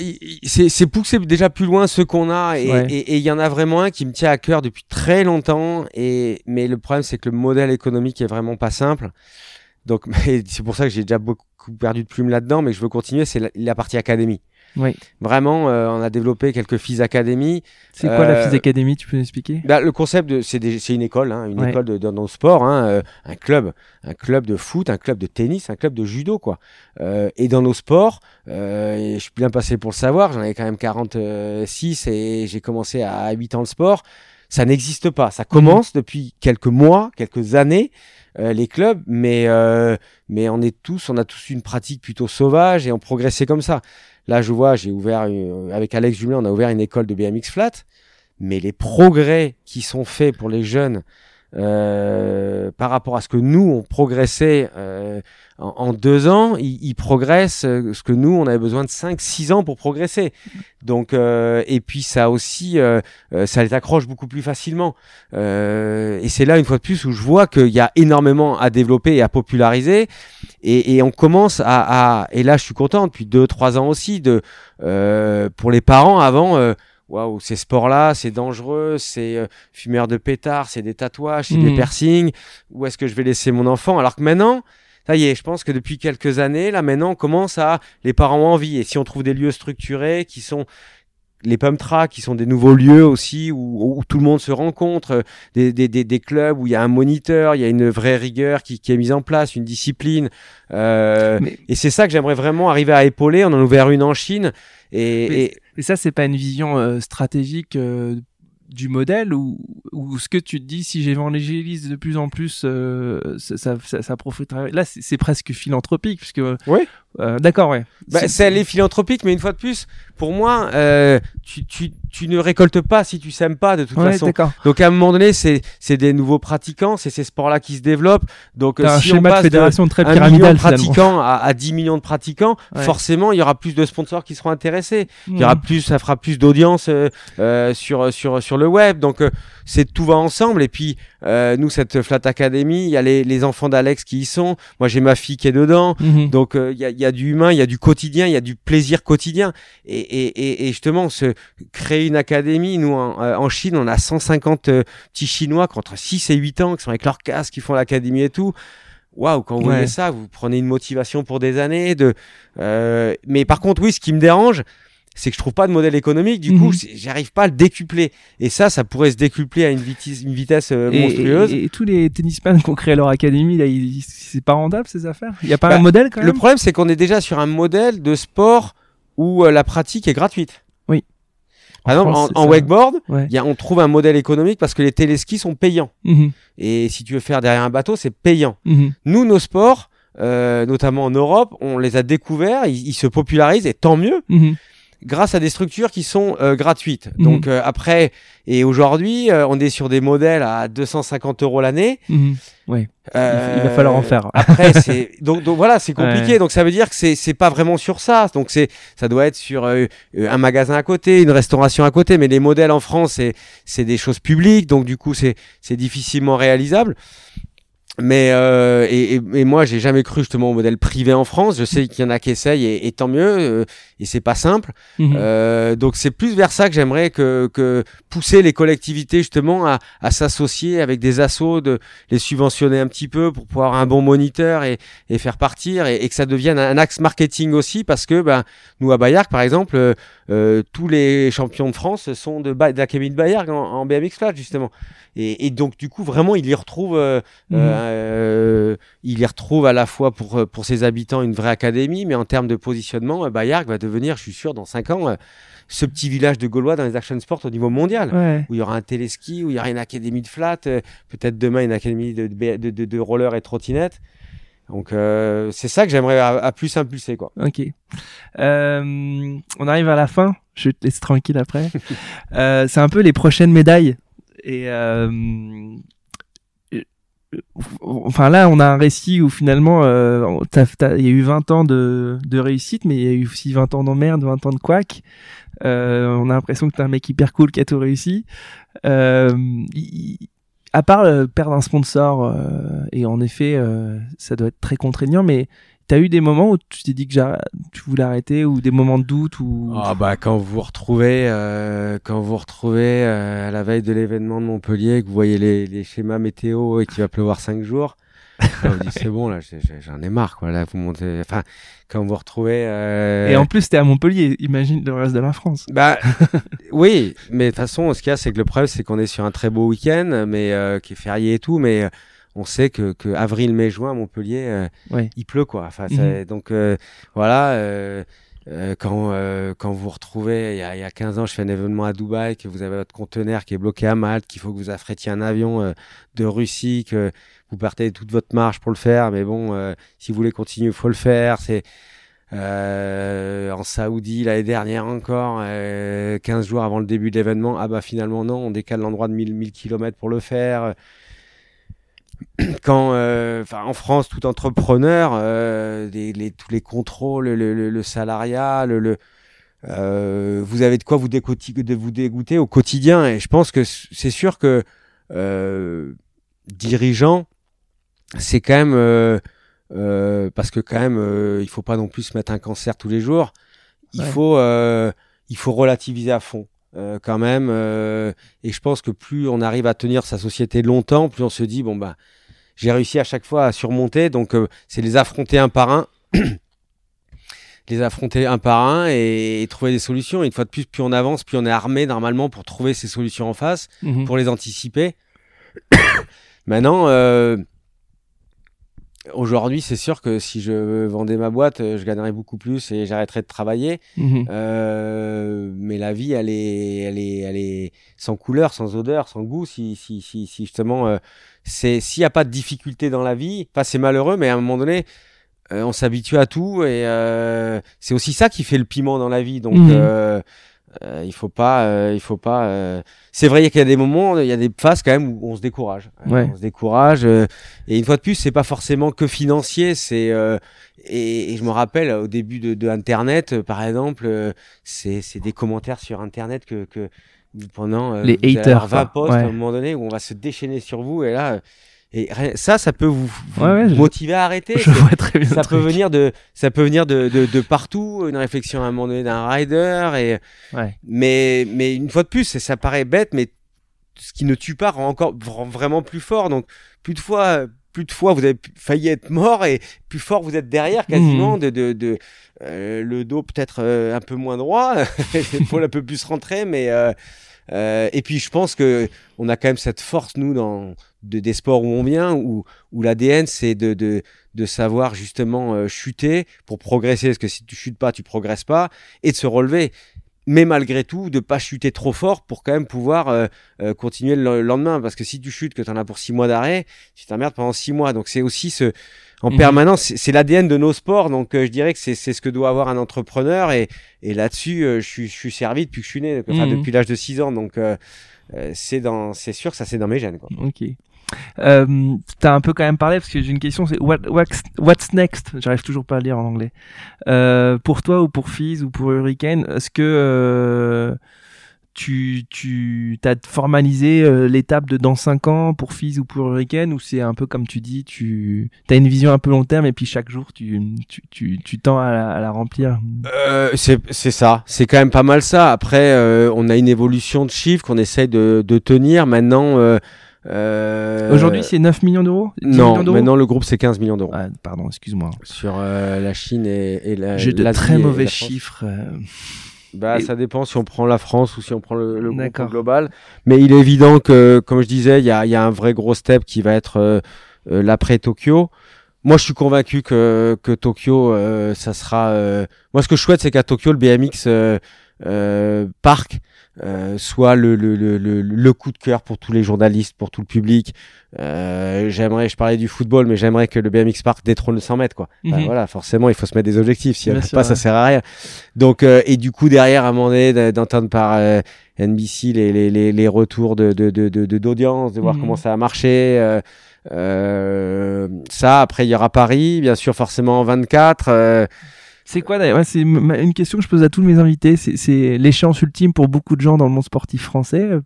c'est pousser déjà plus loin ce qu'on a et il y en a vraiment un qui me tient à cœur depuis très longtemps. Et mais le problème, c'est que le modèle économique est vraiment pas simple. Donc, c'est pour ça que j'ai déjà beaucoup perdu de plumes là-dedans, mais je veux continuer. C'est la, partie académie. Oui. Vraiment, euh, on a développé quelques Phys Academy. C'est quoi la Phys euh, Academy Tu peux nous expliquer bah, Le concept, c'est une école, hein, une école de, dans nos sports, hein, euh, un club, un club de foot, un club de tennis, un club de judo, quoi. et dans nos sports, je suis bien passé pour le savoir. J'en avais quand même 46 et j'ai commencé à 8 ans le sport. Ça n'existe pas. Ça commence depuis quelques mois, quelques années. Euh, les clubs, mais euh, mais on est tous, on a tous une pratique plutôt sauvage et on progressait comme ça. Là, je vois, j'ai ouvert avec Alex Julien, on a ouvert une école de BMX flat, mais les progrès qui sont faits pour les jeunes euh, par rapport à ce que nous on progressait euh, en, deux ans, ils, progressent euh, ce que nous on avait besoin de 5-6 ans pour progresser. Donc et puis ça aussi, ça les accroche beaucoup plus facilement. et c'est là une fois de plus où je vois qu'il y a énormément à développer et à populariser. Et, et on commence à, à, et là je suis content depuis 2-3 ans aussi de pour les parents avant waouh, ces sports-là, c'est dangereux, c'est euh, fumeur de pétard, c'est des tatouages, c'est des hmm. piercings. Où est-ce que je vais laisser mon enfant? Alors que maintenant, ça y est, je pense que depuis quelques années, là maintenant, on commence à les parents ont envie. Et si on trouve des lieux structurés qui sont les pump tracks qui sont des nouveaux lieux aussi où, tout le monde se rencontre, des, des, des, des, clubs où il y a un moniteur, il y a une vraie rigueur qui, qui est mise en place, une discipline. Euh, Et c'est ça que j'aimerais vraiment arriver à épauler. On en a ouvert une en Chine. Et, et... et ça, c'est pas une vision euh, stratégique euh, du modèle ou, ou ce que tu te dis si j'évangélise de plus en plus euh, ça, ça, ça, profiterait. Là c'est presque philanthropique puisque oui euh, d'accord ouais bah, c'est les philanthropique mais une fois de plus pour moi euh, tu, tu, tu ne récoltes pas si tu sèmes pas de toute ouais, façon donc à un moment donné c'est c'est des nouveaux pratiquants c'est ces sports là qui se développent donc euh, si un on passe de fédération très un million de pratiquants à, à, 10 millions de pratiquants ouais. forcément il y aura plus de sponsors qui seront intéressés il y aura mmh. plus ça fera plus d'audience euh, sur sur sur le web. Donc c'est tout va ensemble. Et puis nous cette Flat Academy, il y a les, les enfants d'Alex qui y sont. Moi j'ai ma fille qui est dedans. Mm-hmm. Donc il y, a, y, a, du humain, il y a du quotidien, il y a du plaisir quotidien. Et, et, et, justement se créer une académie. Nous en, en Chine on a 150 petits Chinois qui ont entre 6 et 8 ans qui sont avec leur casque, qui font l'académie et tout waouh, quand vous voyez ça, vous prenez une motivation pour des années. De, euh, mais par contre, oui, ce qui me dérange, c'est que je trouve pas de modèle économique. Du coup, mhm. j'arrive pas à le décupler. Et ça, ça pourrait se décupler à une vitesse, une vitesse euh, monstrueuse. Et, et, tous les tennisman qui ont créé leur académie, là, c'est pas rentable ces affaires? Il y a pas bah, un modèle quand même? Le problème, c'est qu'on est déjà sur un modèle de sport où euh, la pratique est gratuite. Oui. Par exemple, en, en wakeboard, ouais. y a, on trouve un modèle économique parce que les téléskis sont payants. Mhm. Et si tu veux faire derrière un bateau, c'est payant. Mhm. Nous, nos sports, euh, notamment en Europe, on les a découverts, ils, ils se popularisent et tant mieux grâce à des structures qui sont euh, gratuites. Mmh. Donc euh, après, et aujourd'hui, euh, on est sur des modèles à 250 euros l'année. Mmh. Oui. il va falloir en faire. après, c'est donc, donc voilà, c'est compliqué. Ouais. Donc ça veut dire que c'est c'est pas vraiment sur ça. Donc c'est ça doit être sur un magasin à côté, une restauration à côté. Mais les modèles en France, c'est c'est des choses publiques. Donc du coup, c'est c'est difficilement réalisable mais euh, et, et, moi j'ai jamais cru justement au modèle privé en France je sais qu'il y en a qui essayent et, et tant mieux euh, et c'est pas simple mmh. euh, donc c'est plus vers ça que j'aimerais que, que pousser les collectivités justement à, à s'associer avec des assos de les subventionner un petit peu pour pouvoir un bon moniteur et, et faire partir et, que ça devienne un axe marketing aussi parce que ben nous à Bayark par exemple euh, tous les champions de France sont de, de l'Académie de Bayark en, en BMX flat justement et, et, donc du coup vraiment il y retrouve euh, mmh. euh, il y retrouve à la fois pour pour ses habitants une vraie académie mais en termes de positionnement Bayark va devenir je suis sûr dans cinq ans ce petit village de Gaulois dans les action sports au niveau mondial ouais. où il y aura un téléski où il y aura une académie de flat peut-être demain une académie de, de, de, de roller et trottinette donc euh, c'est ça que j'aimerais à, à, plus impulser quoi. Ok. Euh, on arrive à la fin. Je te laisse tranquille après. euh, c'est un peu les prochaines médailles et euh, enfin là, on a un récit où finalement, euh, il y a eu 20 ans de, de réussite, mais il y a eu aussi 20 ans d'emmerde, 20 ans de couac. Euh, on a l'impression que t'es un mec hyper cool qui a tout réussi. Euh, à part euh, perdre un sponsor, euh, et en effet, ça doit être très contraignant, mais T'as eu des moments où tu t'es dit que tu voulais arrêter ou des moments de doute ou ah bah quand vous vous retrouvez euh, quand vous, retrouvez euh, à la veille de l'événement de Montpellier que vous voyez les, les schémas météo et qu'il va pleuvoir cinq jours c'est bon là j'en ai marre quoi là vous montez enfin quand vous retrouvez euh... et en plus t'es à Montpellier imagine le reste de la France bah oui mais de toute façon ce qu'il y a c'est que le problème c'est qu'on est sur un très beau week-end mais euh, qui est férié et tout mais on sait que, que avril, mai, juin, Montpellier, euh, il pleut quoi. Enfin, mhm. donc euh, voilà. Euh, quand quand vous retrouvez il y, a, il y a 15 ans, je fais un événement à Dubaï, que vous avez votre conteneur qui est bloqué à Malte, qu'il faut que vous affrétiez un avion de Russie, que vous partez toute votre marche pour le faire, mais bon, si vous voulez continuer, il faut le faire. C'est en Saoudi l'année dernière encore, 15 jours avant le début de l'événement, ah bah finalement non, on décale l'endroit de 1000, 1000 km pour le faire quand, euh, en France, tout entrepreneur, euh, les, tous les contrôles, le, le, salariat, le, euh, vous avez de quoi vous, de vous dégoûter au quotidien. Et je pense que c'est sûr que dirigeant, c'est quand même parce que quand même, il faut pas non plus se mettre un cancer tous les jours. Il faut, il faut relativiser à fond. Euh, quand même. Euh, et je pense que plus on arrive à tenir sa société longtemps, plus on se dit bon bah j'ai réussi à chaque fois à surmonter. Donc euh, c'est les affronter un par un. les affronter un par un et, trouver des solutions. Et une fois de plus, plus on avance, plus on est armé normalement pour trouver ces solutions en face, mhm. pour les anticiper. Maintenant, Aujourd'hui, c'est sûr que si je vendais ma boîte, euh, je gagnerais beaucoup plus et j'arrêterais de travailler. Mhm. Euh, mais la vie, elle est, elle est, elle est sans couleur, sans odeur, sans goût. Si, si, si, si justement, euh, c'est s'il n'y a pas de difficulté dans la vie, pas c'est malheureux, mais à un moment donné, euh, on s'habitue à tout et euh, c'est aussi ça qui fait le piment dans la vie. Donc mhm. Euh, il faut pas, euh, il faut pas. Euh, c'est vrai qu'il y a des moments, il y a des phases quand même où on se décourage. On se décourage. et une fois de plus, c'est pas forcément que financier. C'est et, je me rappelle au début de, de Internet, par exemple, c'est des commentaires sur Internet que, que pendant les haters, 20 posts à un moment donné où on va se déchaîner sur vous et là et ça, ça peut vous, motiver à arrêter. Je vois très bien ça peut venir de, ça peut venir de, de, de, partout. Une réflexion à un moment donné d'un rider. Et, ouais. mais, mais une fois de plus, ça paraît bête, mais ce qui ne tue pas rend encore vraiment plus fort. Donc, plus de fois, plus de fois, vous avez failli être mort et plus fort vous êtes derrière quasiment. Mmh. De, de, de euh, le dos peut-être euh, un peu moins droit, l'épaule un peu plus rentrée, mais euh, euh, et puis je pense que on a quand même cette force nous dans de, des sports où on vient, où, où l'ADN c'est de, de, de, savoir justement euh, chuter pour progresser, parce que si tu chutes pas, tu progresses pas, et de se relever. Mais malgré tout, de pas chuter trop fort pour quand même pouvoir euh, continuer le lendemain, parce que si tu chutes, que tu en as pour six mois d'arrêt, tu t'emmerdes pendant six mois. Donc c'est aussi ce en mhm. permanence. C'est l'ADN de nos sports, donc euh, je dirais que c'est ce que doit avoir un entrepreneur. Et, et là-dessus, euh, je, suis, je suis servi depuis que je suis né, enfin, mhm. depuis l'âge de 6 ans. Donc euh, c'est dans, c'est sûr que ça c'est dans mes gènes. Quoi. Ok. Euh, T'as un peu quand même parlé parce que j'ai une question, c'est what, what's, next? J'arrive toujours pas à le dire en anglais. Euh, pour toi ou pour Fizz ou pour Hurricane, est-ce que tu, tu as formalisé euh, l'étape de dans 5 ans pour Fizz ou pour Hurricane ou c'est un peu comme tu dis, tu as une vision un peu long terme et puis chaque jour tu, tu, tu, tu tends à la, à la remplir? Euh, C'est ça, c'est quand même pas mal ça. Après, euh, on a une évolution de chiffres qu'on essaie de, de tenir. Maintenant, euh, euh, Aujourd'hui, c'est 9 millions d'euros? Non, maintenant le groupe c'est 15 millions d'euros. Ah, pardon, excuse-moi. Sur la Chine et, et la. J'ai de très mauvais chiffres. Bah, ça dépend si on prend la France ou si on prend le, le groupe global. Mais il est évident que, comme je disais, il y a, y a, un vrai gros step qui va être euh, euh l'après Tokyo. Moi, je suis convaincu que, que Tokyo, euh, ça sera. Euh, moi, ce que je souhaite, c'est qu'à Tokyo, le BMX Park euh, soit le, le, le, le, coup de cœur pour tous les journalistes, pour tout le public. Euh, j'aimerais, je parlais du football, mais j'aimerais que le BMX Park détrône le 100 mètres, quoi. Mhm. voilà, forcément, il faut se mettre des objectifs. Si on pas, ça sert à rien. Donc, euh, et du coup, derrière, à un moment donné, d'entendre par euh, NBC les, les, les, les, retours de, de, de, d'audience, de, voir mhm. comment ça a marché. Euh, ça, après, il y aura Paris, bien sûr, forcément en 24. Euh, c'est quoi d'ailleurs? C'est une question que je pose à tous mes invités. C'est l'échéance ultime pour beaucoup de gens dans le monde sportif français, euh,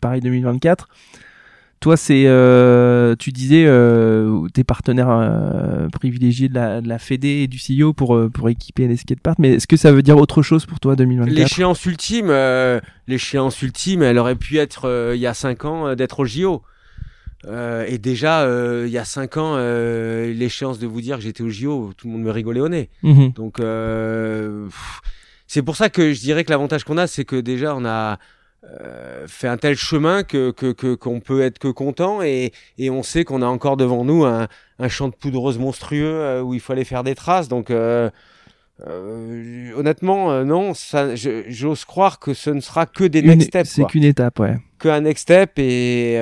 Paris 2024. Toi, c'est, euh, tu disais, euh, tes partenaires euh, privilégiés de la, de la et du CEO pour, euh, pour équiper les skateparks, mais est-ce que ça veut dire autre chose pour toi 2024 L'échéance ultime, euh, l'échéance ultime, elle aurait pu être il y a 5 ans d'être au JO. Et déjà, il y a 5 ans, l'échéance de vous dire que j'étais au JO, tout le monde me rigolait au nez. Mhm. Donc, c'est pour ça que je dirais que l'avantage qu'on a, c'est que déjà, on a euh, fait un tel chemin que qu'on que, qu'on peut être que content et, et on sait qu'on a encore devant nous un, un champ de poudreuse monstrueux euh, où il faut aller faire des traces. Donc euh, euh honnêtement, non, ça, j'ose croire que ce ne sera que des next steps. C'est qu'une étape, ouais. Qu'un next step et,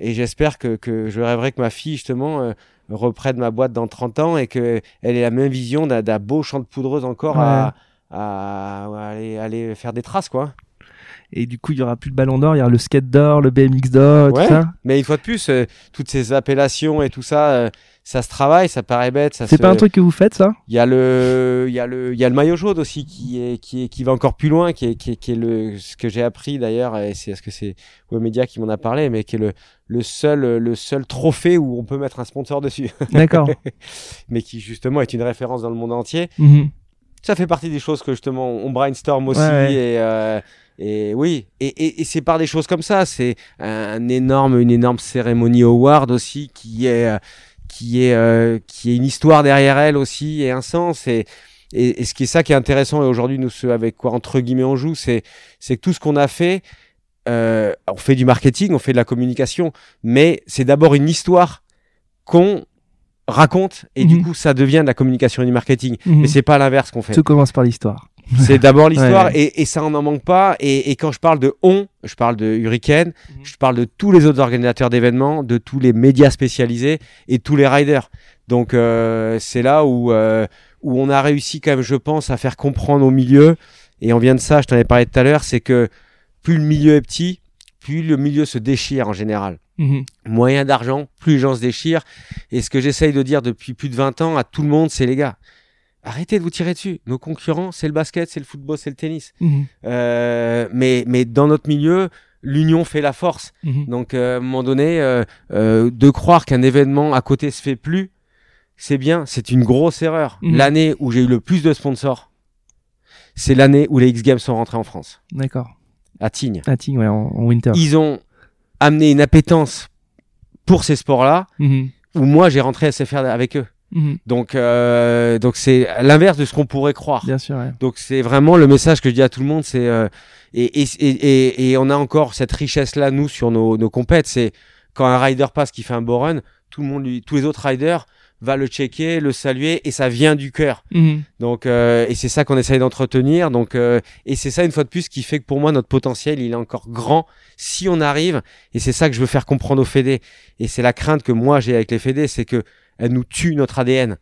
et j'espère que, que je rêverai que ma fille justement reprenne ma boîte dans 30 ans et qu'elle ait la même vision d'un beau champ de poudreuse encore à, à, à aller, aller faire des traces, quoi et du coup il y aura plus de ballon d'or, il y aura le skate d'or, le BMX d'or, tout ça. Mais une fois de plus, euh, toutes ces appellations et tout ça, euh, ça se travaille, ça paraît bête. C'est se... pas un truc que vous faites ça? Il y a le, il y a le, il y a le maillot jaune aussi qui est, qui est, qui va encore plus loin, qui est, qui est, qui est le, ce que j'ai appris d'ailleurs, et c'est ce que c'est Wemedia qui m'en a parlé, mais qui est le, le seul, le seul trophée où on peut mettre un sponsor dessus. D'accord. mais qui justement est une référence dans le monde entier. Mhm. Ça fait partie des choses que justement on brainstorm aussi et euh, et oui, et, et, et c'est par des choses comme ça. C'est un énorme, une énorme cérémonie award aussi qui est euh, qui est euh, qui est une histoire derrière elle aussi et un sens. Et, et, ce qui est ça qui est intéressant et aujourd'hui nous ce avec quoi entre guillemets on joue, c'est c'est que tout ce qu'on a fait, euh, on fait du marketing, on fait de la communication, mais c'est d'abord une histoire qu'on raconte et du Mhm. coup ça devient de la communication et du marketing. Mhm. Mais c'est pas l'inverse qu'on fait. Tout commence par l'histoire. C'est d'abord l'histoire Ouais. et, et ça on n'en manque pas. Et, et quand je parle de on, je parle de Hurricane, Mhm. je parle de tous les autres organisateurs d'événements, de tous les médias spécialisés et tous les riders. Donc euh, c'est là où euh, où on a réussi quand même, je pense, à faire comprendre au milieu. Et on vient de ça, je t'en ai parlé tout à l'heure, c'est que plus le milieu est petit, plus le milieu se déchire en général Mhm. moyen d'argent, plus les gens se déchirent. Et ce que j'essaye de dire depuis plus de 20 ans à tout le monde, c'est les gars, arrêtez de vous tirer dessus. Nos concurrents, c'est le basket, c'est le football, c'est le tennis. Mhm. Euh, mais, mais dans notre milieu, l'union fait la force. Mhm. Donc, euh, à un moment donné, euh, euh, de croire qu'un événement à côté se fait plus, c'est bien, c'est une grosse erreur. Mhm. L'année où j'ai eu le plus de sponsors, c'est l'année où les X Games sont rentrés en France, D'accord. à Tignes. Ah, Tignes, ouais, en, en winter. Ils ont amené une appétence pour ces sports-là, où moi j'ai rentré à SFR avec eux. Mhm. Donc euh, donc c'est l'inverse de ce qu'on pourrait croire. Bien sûr, ouais. Donc c'est vraiment le message que je dis à tout le monde, c'est euh, et, et, et, et, et on a encore cette richesse là nous sur nos nos compètes, c'est quand un rider passe qui fait un beau run, tout le monde lui, tous les autres riders va le checker, le saluer et ça vient du cœur. Mhm. Donc euh, et c'est ça qu'on essaye d'entretenir. Donc euh, et c'est ça une fois de plus qui fait que pour moi notre potentiel il est encore grand si on arrive. Et c'est ça que je veux faire comprendre aux fédés. Et c'est la crainte que moi j'ai avec les fédés, c'est que elles nous tuent notre ADN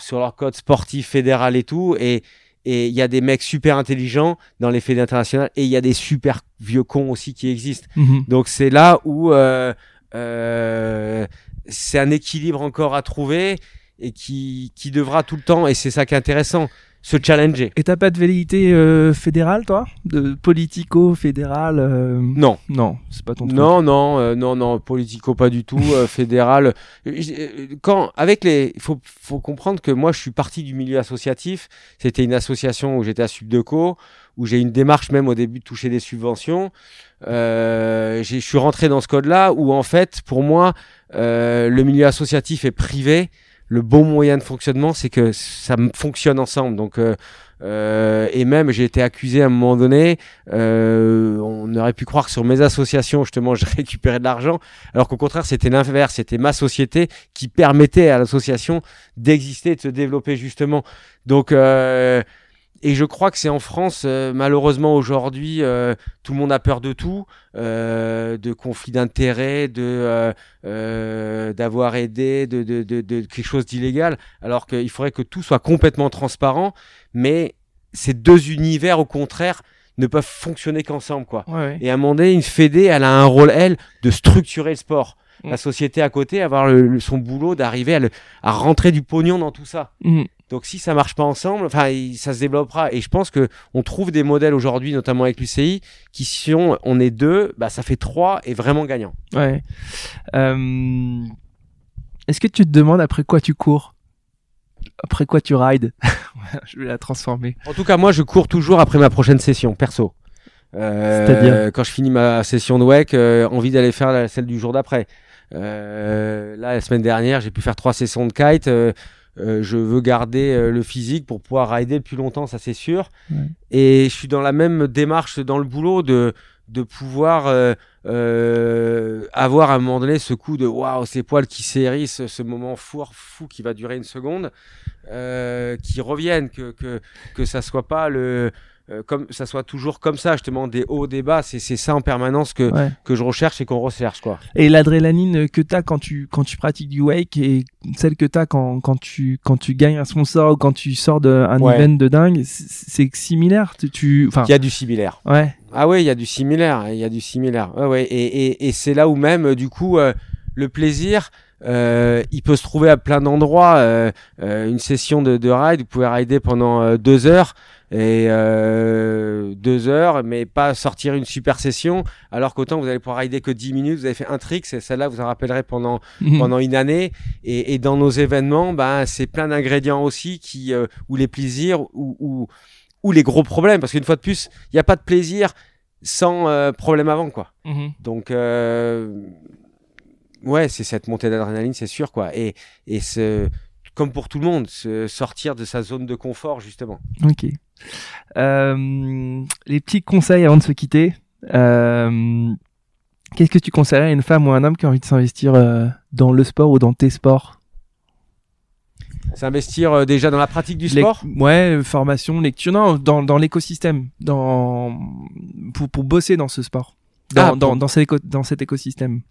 sur leur code sportif fédéral et tout. Et et il y a des mecs super intelligents dans les fédés internationales et il y a des super vieux cons aussi qui existent. Mhm. Donc c'est là où euh, euh, c'est un équilibre encore à trouver et qui, qui devra tout le temps, et c'est ça qui est intéressant, se challenger. Et t'as pas de velléité euh, fédérale, toi? De politico-fédéral euh, Non, Non, c'est pas ton truc. non, non, euh, non, non, politico pas du tout, euh, fédéral. Euh, euh, Quand avec les, il faut, faut comprendre que moi je suis parti du milieu associatif. C'était une association où j'étais à Subdeco, où j'ai une démarche même au début de toucher des subventions. Euh, je suis rentré dans ce code-là où en fait, pour moi, euh, le milieu associatif est privé. Le bon moyen de fonctionnement, c'est que ça fonctionne ensemble. Donc, euh, euh, et même, j'ai été accusé à un moment donné. euh, on aurait pu croire que sur mes associations, justement, je récupérais de l'argent, alors qu'au contraire, c'était l'inverse. C'était ma société qui permettait à l'association d'exister, de se développer justement. Donc, euh, et je crois que c'est en France, euh, malheureusement aujourd'hui, euh, tout le monde a peur de tout, euh, de conflits d'intérêts, de d'avoir aidé, de, de, de, de quelque chose d'illégal, alors qu'il faudrait que tout soit complètement transparent. Mais ces deux univers, au contraire, ne peuvent fonctionner qu'ensemble, quoi. Ouais, ouais. Et à un moment donné, une fédé, elle a un rôle, elle, de structurer le sport. la société à côté, avoir le- son boulot, d'arriver à, rentrer du pognon dans tout ça. Mhm. Donc si ça marche pas ensemble, enfin ça se développera. Et je pense que on trouve des modèles aujourd'hui, notamment avec l'UCI, qui sont on est deux, bah ça fait trois et vraiment gagnant. Ouais. Euh, Est-ce que tu te demandes après quoi tu cours? Après quoi tu rides? Je vais la transformer. En tout cas, moi je cours toujours après ma prochaine session perso. Euh, C'est-à-dire quand je finis ma session de WEC, euh, envie d'aller faire la- celle du jour d'après. Euh, là, la semaine dernière, j'ai pu faire trois sessions de kite. Euh, je veux garder euh, le physique pour pouvoir rider plus longtemps, ça c'est sûr. Ouais. Et je suis dans la même démarche dans le boulot de de pouvoir euh, avoir à un moment donné ce coup de waouh, ces poils qui s'hérissent, ce moment fou, fou qui va durer une seconde, qui reviennent, que, que, que ça soit pas le. Euh, comme ça soit toujours comme ça justement des hauts des bas c'est c'est ça en permanence que Ouais. que je recherche et qu'on recherche quoi Et l'adrénaline que tu as quand tu, quand tu pratiques du wake et celle que tu as quand, quand, tu, quand tu gagnes un sponsor ou quand tu sors d'un Ouais. event de dingue, c'est similaire tu, tu, enfin, il y a du similaire ouais. Ah oui, il y a du similaire, il y a du similaire. Ouais, ouais. Et, et, et c'est là où même, euh, du coup, euh, le plaisir, euh, il peut se trouver à plein d'endroits. Euh, euh, une session de, de ride, vous pouvez rider pendant deux heures et euh, deux heures, mais pas sortir une super session. Alors qu'autant vous allez pouvoir rider que 10 minutes, vous avez fait un trick, c'est celle-là vous en rappellerez pendant Mhm. pendant une année. Et, et dans nos événements, ben, c'est plein d'ingrédients aussi qui, euh, ou les plaisirs, ou, ou, ou les gros problèmes. Parce qu'une fois de plus, il n'y a pas de plaisir sans euh, problème avant, quoi. Mhm. Donc, ouais, c'est cette montée d'adrénaline, c'est sûr, quoi. Et, et ce, comme pour tout le monde, se sortir de sa zone de confort, justement. Ok. Euh, les petits conseils avant de se quitter. Euh, Qu'est-ce que tu conseillerais à une femme ou un homme qui a envie de s'investir euh, dans le sport ou dans tes sports? S'investir déjà dans la pratique du Lec- sport? Ouais, formation, lecture, non, dans, dans l'écosystème, dans pour, pour bosser dans ce sport, dans, Ah, dans, pour- dans, cet éco- dans cet écosystème.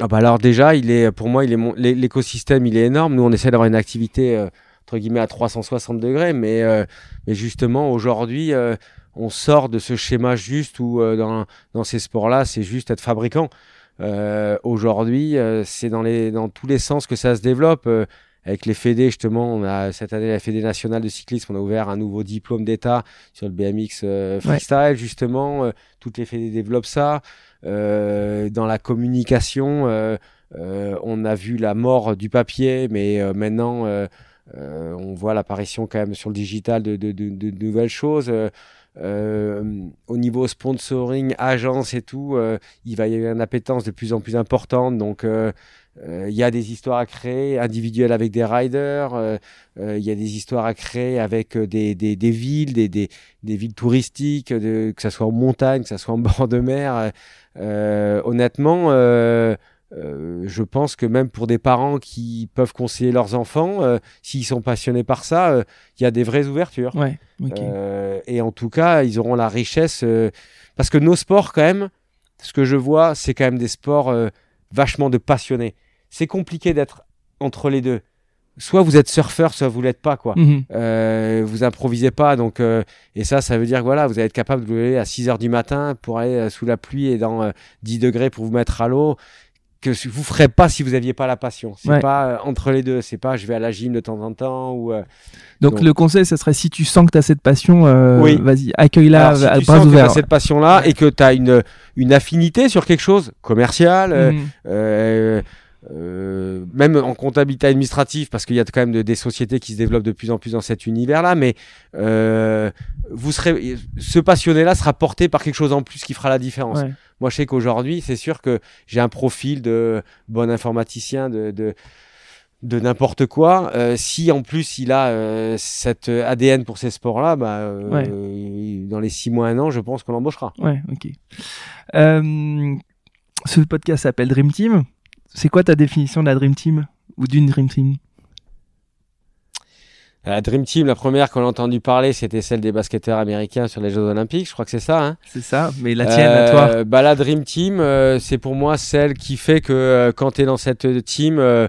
Ah bah alors déjà, il est pour moi, il l'écosystème, il est énorme. Nous, on essaie d'avoir une activité euh, entre guillemets à 360 degrés, mais euh, mais justement aujourd'hui, euh, on sort de ce schéma juste où euh, dans dans ces sports-là, c'est juste être fabricant. Aujourd'hui, c'est dans les dans tous les sens que ça se développe. avec les fédés, justement, on a cette année la Fédé nationale de cyclisme, on a ouvert un nouveau diplôme d'État sur le BMX freestyle, justement. toutes les fédés développent ça. Dans la communication, on a vu la mort du papier, mais maintenant, on voit l'apparition quand même sur le digital de, de, de, de nouvelles choses. Euh, euh, au niveau sponsoring, agence et tout, euh, il va y avoir une appétence de plus en plus importante. Donc, euh, euh, il y a des histoires à créer individuelles avec des riders. euh, euh, Il y a des histoires à créer avec euh, des, des, des villes, des, des, des villes touristiques, de, que ça soit en montagne, que ça soit en bord de mer. euh, euh, honnêtement, euh, je pense que même pour des parents qui peuvent conseiller leurs enfants, euh, s'ils sont passionnés par ça, euh, il y a des vraies ouvertures. Ouais, et en tout cas, ils auront la richesse. parce que nos sports, quand même, ce que je vois, c'est quand même des sports vachement de passionnés. C'est compliqué d'être entre les deux. Soit vous êtes surfeur, soit vous l'êtes pas, quoi. Euh, vous improvisez pas, donc et ça, ça veut dire que voilà, vous allez être capable de vous lever à 6 heures du matin pour aller sous la pluie et dans euh, 10 degrés pour vous mettre à l'eau que vous ferez pas si vous aviez pas la passion. C'est Ouais. pas euh, entre les deux. C'est pas je vais à la gym de temps en temps ou euh, Donc Donc- le conseil, ça serait si tu sens que tu as cette passion, euh, Oui. vas-y, accueille-la si à bras sens que ouverts. cette passion-là et que tu as une, une affinité sur quelque chose commercial, Mhm. même en comptabilité administrative, parce qu'il y a quand même de- des sociétés qui se développent de plus en plus dans cet univers-là, mais vous serez, ce passionné-là sera porté par quelque chose en plus qui fera la différence. Ouais. Moi, je sais qu'aujourd'hui, c'est sûr que j'ai un profil de bon informaticien, de, de, de n'importe quoi. Euh, si en plus il a euh, cet ADN pour ces sports-là, bah, euh, Ouais. dans les six mois, un an, je pense qu'on l'embauchera. Ouais, ok. Euh, ce podcast s'appelle Dream Team. C'est quoi ta définition de la Dream Team ou d'une Dream Team? La Dream Team, la première qu'on a entendu parler, c'était celle des basketteurs américains sur les Jeux Olympiques. Je crois que c'est ça. Hein C'est ça, mais la tienne à toi. Euh, bah, la Dream Team, euh, c'est pour moi celle qui fait que euh, quand tu es dans cette team, euh,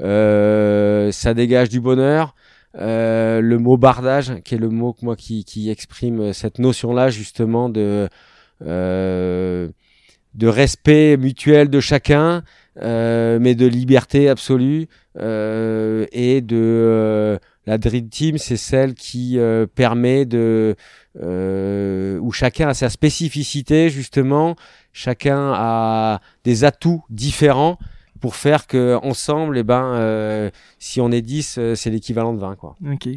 euh, ça dégage du bonheur. Euh, le mot bardage, qui est le mot que moi qui, qui exprime cette notion-là justement de euh, de respect mutuel de chacun, mais de liberté absolue et de la Dream Team, c'est celle qui permet de où chacun a sa spécificité justement, chacun a des atouts différents pour faire que ensemble, eh ben, si on est 10, c'est l'équivalent de 20 quoi. Ok.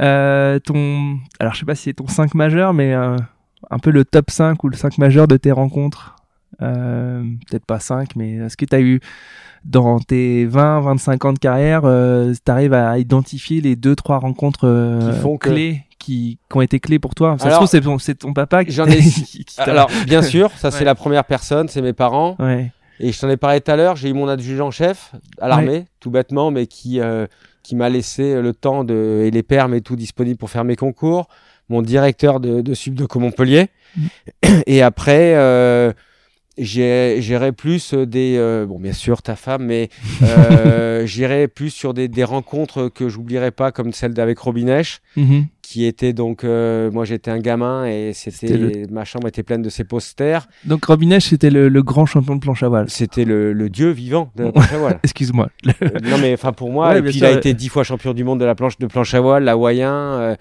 Euh, ton, alors je sais pas si c'est ton 5 majeur, mais euh, un peu le top 5 ou le 5 majeur de tes rencontres. Euh, peut-être pas 5, mais est-ce que tu as eu dans tes 20, 25 ans de carrière, euh, tu arrives à identifier les 2-3 rencontres euh, clés qui, qui, ont été clés pour toi Ça se trouve, c'est ton, ton, papa qui J'en ai. alors, bien sûr, ça c'est la première personne, c'est mes parents. Ouais. Et je t'en ai parlé tout à l'heure, j'ai eu mon adjudant chef à l'armée, tout bêtement, mais qui, euh, qui m'a laissé le temps de, et les permes et tout disponible pour faire mes concours, mon directeur de, de Subdeco Montpellier. Mm. Et après, euh, j'irai plus des euh, bon bien sûr ta femme mais euh, j'irai plus sur des, des rencontres que j'oublierai pas comme celle d'avec Robinèche mm-hmm. qui était donc euh, moi j'étais un gamin et c'était ma chambre était pleine de ses posters. Donc Robinèche c'était le, le, grand champion de planche à voile. C'était le, le, dieu vivant de la planche à voile. Excuse-moi. Euh, non mais enfin pour moi et puis il a été dix fois champion du monde de la planche de planche à voile hawaïen euh,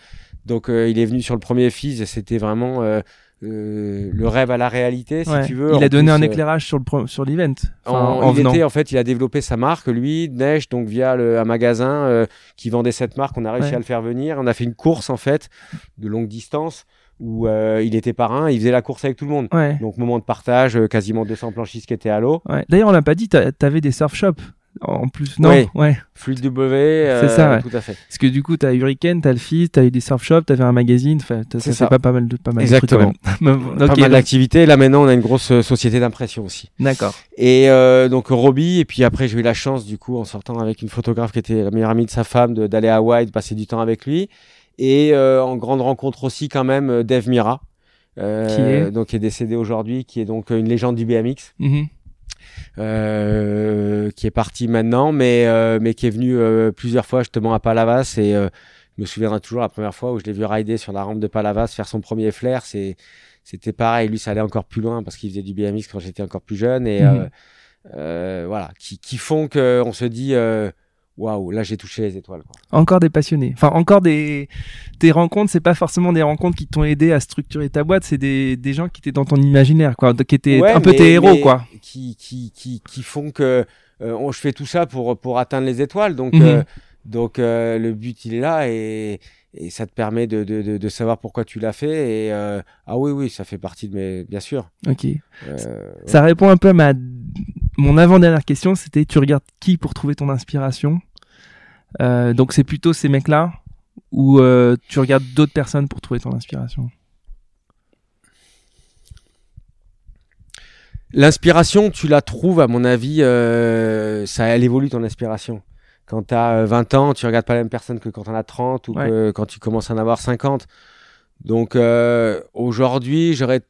donc il est venu sur le premier FIS et c'était vraiment euh, le rêve à la réalité, si tu veux. Il a donné un euh, éclairage sur le sur l'event. en, il était en fait, il a développé sa marque, lui, Neige, donc via le, un magasin euh, qui vendait cette marque. On a réussi à le faire venir. On a fait une course en fait de longue distance où il était parrain, il faisait la course avec tout le monde. Donc moment de partage, quasiment 200 planchistes qui étaient à l'eau. D'ailleurs, on l'a pas dit, tu avais des surf shops en plus. Non ouais, ouais. W euh, c'est ça tout à fait. Parce que du coup t'as Hurricane t'as le FIS t'as eu des surf shops t'avais un magazine enfin ça, ça. pas pas mal de pas mal exactement. de pas mal d'activités. Là maintenant on a une grosse euh, société d'impression aussi. D'accord. Et euh, donc Robbie et puis après j'ai eu la chance du coup en sortant avec une photographe qui était la meilleure amie de sa femme d'aller à Hawaï de passer du temps avec lui. Et euh, en grande rencontre aussi quand même euh, Dave Mira euh, qui est donc qui est décédé aujourd'hui qui est donc une légende du BMX mm euh, qui est parti maintenant, mais euh, mais qui est venu euh, plusieurs fois justement à Palavas et je me souviendrai toujours la première fois où je l'ai vu rider sur la rampe de Palavas faire son premier flair, c'est c'était pareil. Lui, ça allait encore plus loin parce qu'il faisait du BMX quand j'étais encore plus jeune et mhm. voilà, qui, qui font que on se dit waouh, là j'ai touché les étoiles. Quoi. Encore des passionnés. Enfin, encore des, des rencontres, c'est pas forcément des rencontres qui t'ont aidé à structurer ta boîte, c'est des, des gens qui étaient dans ton imaginaire, quoi, qui étaient un peu tes héros, quoi. Qui, qui, qui, qui font que euh, je fais tout ça pour, pour atteindre les étoiles. Donc, mhm. euh, donc euh, le but, il est là et, et ça te permet de, de, de, savoir pourquoi tu l'as fait. Et ah oui, oui, ça fait partie de mes. Bien sûr. Ok. ça répond un peu à ma. Mon avant-dernière question, c'était tu regardes qui pour trouver ton inspiration? Euh, donc c'est plutôt ces mecs-là ou euh, tu regardes d'autres personnes pour trouver ton inspiration? L'inspiration, tu la trouves, à mon avis, euh, ça, elle évolue ton inspiration. Quand tu as 20 ans, tu regardes pas la même personne que quand tu en as 30 ou que quand tu commences à en avoir 50. Donc aujourd'hui, j'aurais,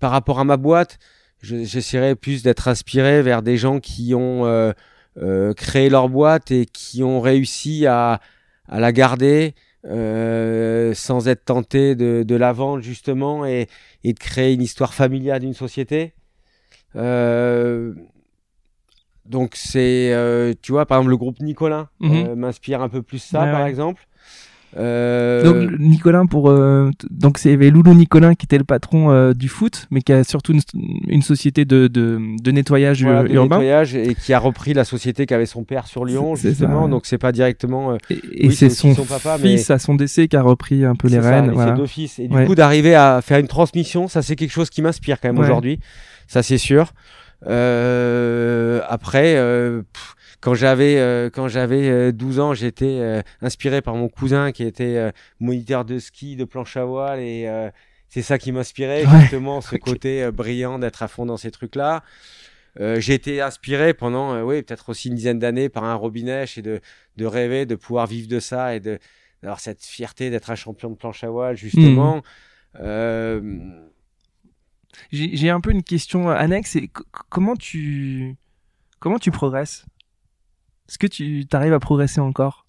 par rapport à ma boîte, j'essaierais plus d'être inspiré vers des gens qui ont euh, créé leur boîte et qui ont réussi à, à la garder euh, sans être tentés de, de, la vendre justement et, et, de créer une histoire familiale d'une société. Donc c'est, euh, tu vois, par exemple le groupe Nicolas mhm. euh, m'inspire un peu plus ça, par exemple. Euh... Donc Nicolas pour donc c'est Loulou Nicolin qui était le patron du foot, mais qui a surtout une, une société de, de, de nettoyage voilà, urbain. De nettoyage et qui a repris la société qu'avait son père sur Lyon justement. Ça. Donc c'est pas directement. Et, oui, c'est son, son, papa, fils mais... à son décès qui a repris un peu les rênes. Voilà. Ses deux fils. Et du ouais. coup d'arriver à faire une transmission, ça c'est quelque chose qui m'inspire quand même ouais. aujourd'hui. Ça c'est sûr. Euh, après. Pff, quand j'avais euh, quand j'avais 12 euh, ans, j'étais euh, inspiré par mon cousin qui était moniteur de ski, de planche à voile et c'est ça qui m'inspirait ouais. justement ce côté brillant d'être à fond dans ces trucs-là. j'ai été inspiré pendant oui peut-être aussi une dizaine d'années par un Robinèche et de de rêver de pouvoir vivre de ça et de d'avoir cette fierté d'être un champion de planche à voile justement. Mmh. Euh... J'ai un peu une question annexe. C'est comment tu comment tu progresses? Est-ce que tu arrives à progresser encore?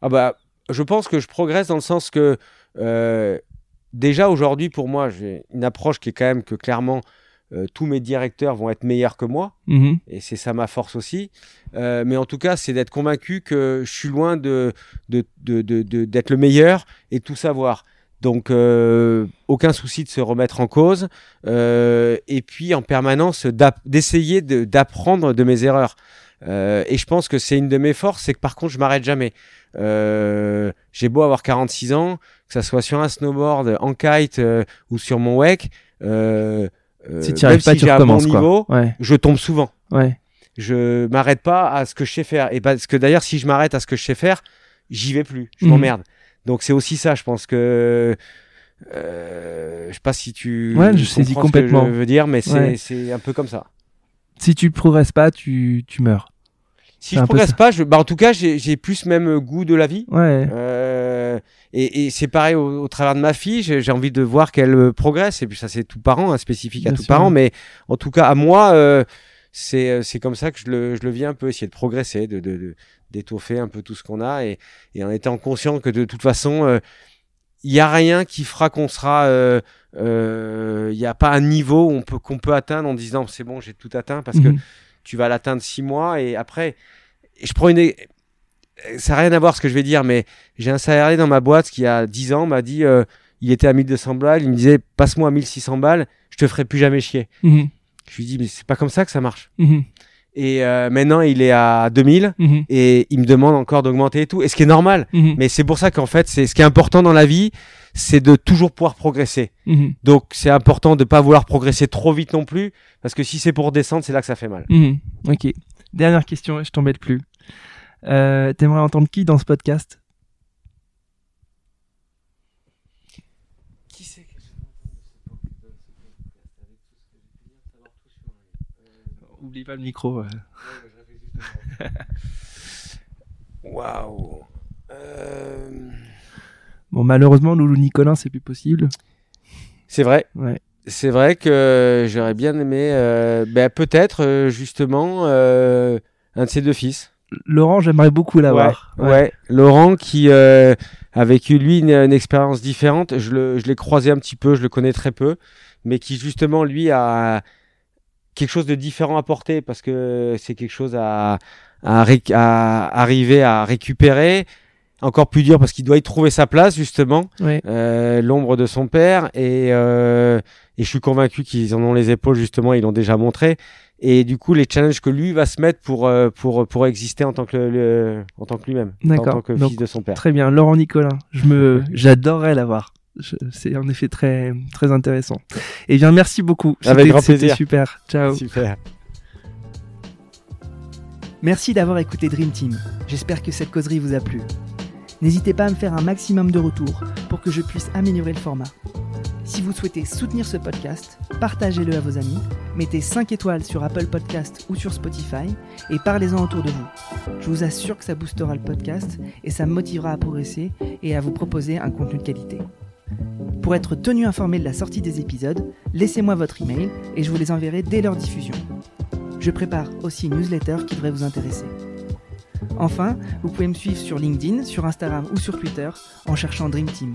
Ah bah, je pense que je progresse dans le sens que euh, déjà aujourd'hui pour moi j'ai une approche qui est quand même que clairement euh, tous mes directeurs vont être meilleurs que moi, Mhm. et c'est ça ma force aussi. Euh, mais en tout cas, c'est d'être convaincu que je suis loin de de- de- de- de- d'être le meilleur et de tout savoir. Donc, euh, aucun souci de se remettre en cause. Euh, et puis, en permanence, d'essayer de- d'apprendre de mes erreurs. Euh, et je pense que c'est une de mes forces, c'est que par contre, je m'arrête jamais. Euh, J'ai beau avoir 46 ans, que ça soit sur un snowboard, en kite euh, ou sur mon wake. Euh, euh, Si tu arrives même pas, si tu j'ai un bon niveau, Ouais, je tombe souvent ouais. je m'arrête pas à ce que je sais faire. Et parce que d'ailleurs, si je m'arrête à ce que je sais faire, j'y vais plus. Je Mhm. m'emmerde. Donc c'est aussi ça, je pense que. Euh, je sais pas si tu. Ouais, je saisis comprends ce complètement. que je veux dire, mais c'est Ouais. un peu comme ça. Si tu progresses pas, tu, tu meurs. Si je peu progresse pas, je, bah en tout cas, j'ai plus même goût de la vie. Ouais. Euh, et et c'est pareil au, au travers de ma fille, j'ai envie de voir qu'elle euh, progresse. Et puis ça, c'est tout parent, hein, spécifique à Bien tout sûr. parent. Mais en tout cas, à moi, euh, c'est euh, c'est comme ça que je le, je le vis un peu, essayer de progresser, de de- d'étoffer un peu tout ce qu'on a et, et en étant conscient que de toute façon, euh, il y a rien qui fera qu'on sera. euh, euh, Il n'y a pas un niveau on peut qu'on peut atteindre en disant c'est bon, j'ai tout atteint parce que Mhm. tu vas l'atteindre six mois et après, et je prends une, ça n'a rien à voir ce que je vais dire, mais j'ai un salarié dans ma boîte qui a 10 ans m'a dit, euh, il était à 1200 balles, il me disait passe-moi à 1600 balles, je te ferai plus jamais chier. Mhm. Je lui dis mais c'est pas comme ça que ça marche. Mhm. Et euh, maintenant il est à 2000 Mhm. et il me demande encore d'augmenter et tout, et ce qui est normal. Mhm. Mais c'est pour ça qu'en fait, c'est ce qui est important dans la vie, c'est de toujours pouvoir progresser. Donc c'est important de pas vouloir progresser trop vite non plus, parce que si c'est pour descendre, c'est là que ça fait mal. Ok. Dernière question, je t'embête plus. Euh, T'aimerais entendre qui dans ce podcast Qui c'est Oublie pas le micro. euh. Waouh. Euh, Bon, malheureusement, Loulou Nicolin, c'est plus possible. C'est vrai. Ouais. C'est vrai que j'aurais bien aimé, euh, ben, peut-être euh, justement euh, un de ses deux fils. Laurent, j'aimerais beaucoup l'avoir. Ouais, ouais. Laurent qui euh, a vécu lui une, une expérience différente. Je le, je l'ai croisé un petit peu, je le connais très peu, mais qui justement lui a quelque chose de différent à porter parce que c'est quelque chose à, à, à arriver à récupérer. Encore plus dur parce qu'il doit y trouver sa place justement, Ouais. euh, l'ombre de son père et, euh, et je suis convaincu qu'ils en ont les épaules justement, ils l'ont déjà montré. Et du coup, les challenges que lui va se mettre pour euh, pour pour exister en tant que le, en tant que lui-même, en tant que Donc, fils de son père. Très bien, Laurent Nicolin. Je me, j'adorerais l'avoir. C'est en effet très, très intéressant. Eh bien, merci beaucoup. Avec C'était- grand c'était plaisir. super. Ciao. Super. Merci d'avoir écouté Dream Team. J'espère que cette causerie vous a plu. N'hésitez pas à me faire un maximum de retours pour que je puisse améliorer le format. Si vous souhaitez soutenir ce podcast, partagez-le à vos amis, mettez 5 étoiles sur Apple Podcast ou sur Spotify et parlez-en autour de vous. Je vous assure que ça boostera le podcast et ça me motivera à progresser et à vous proposer un contenu de qualité. Pour être tenu informé de la sortie des épisodes, laissez-moi votre email et je vous les enverrai dès leur diffusion. Je prépare aussi une newsletter qui devrait vous intéresser. Enfin, vous pouvez me suivre sur LinkedIn, sur Instagram ou sur Twitter en cherchant Dream Team.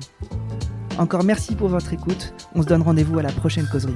Encore merci pour votre écoute, on se donne rendez-vous à la prochaine causerie.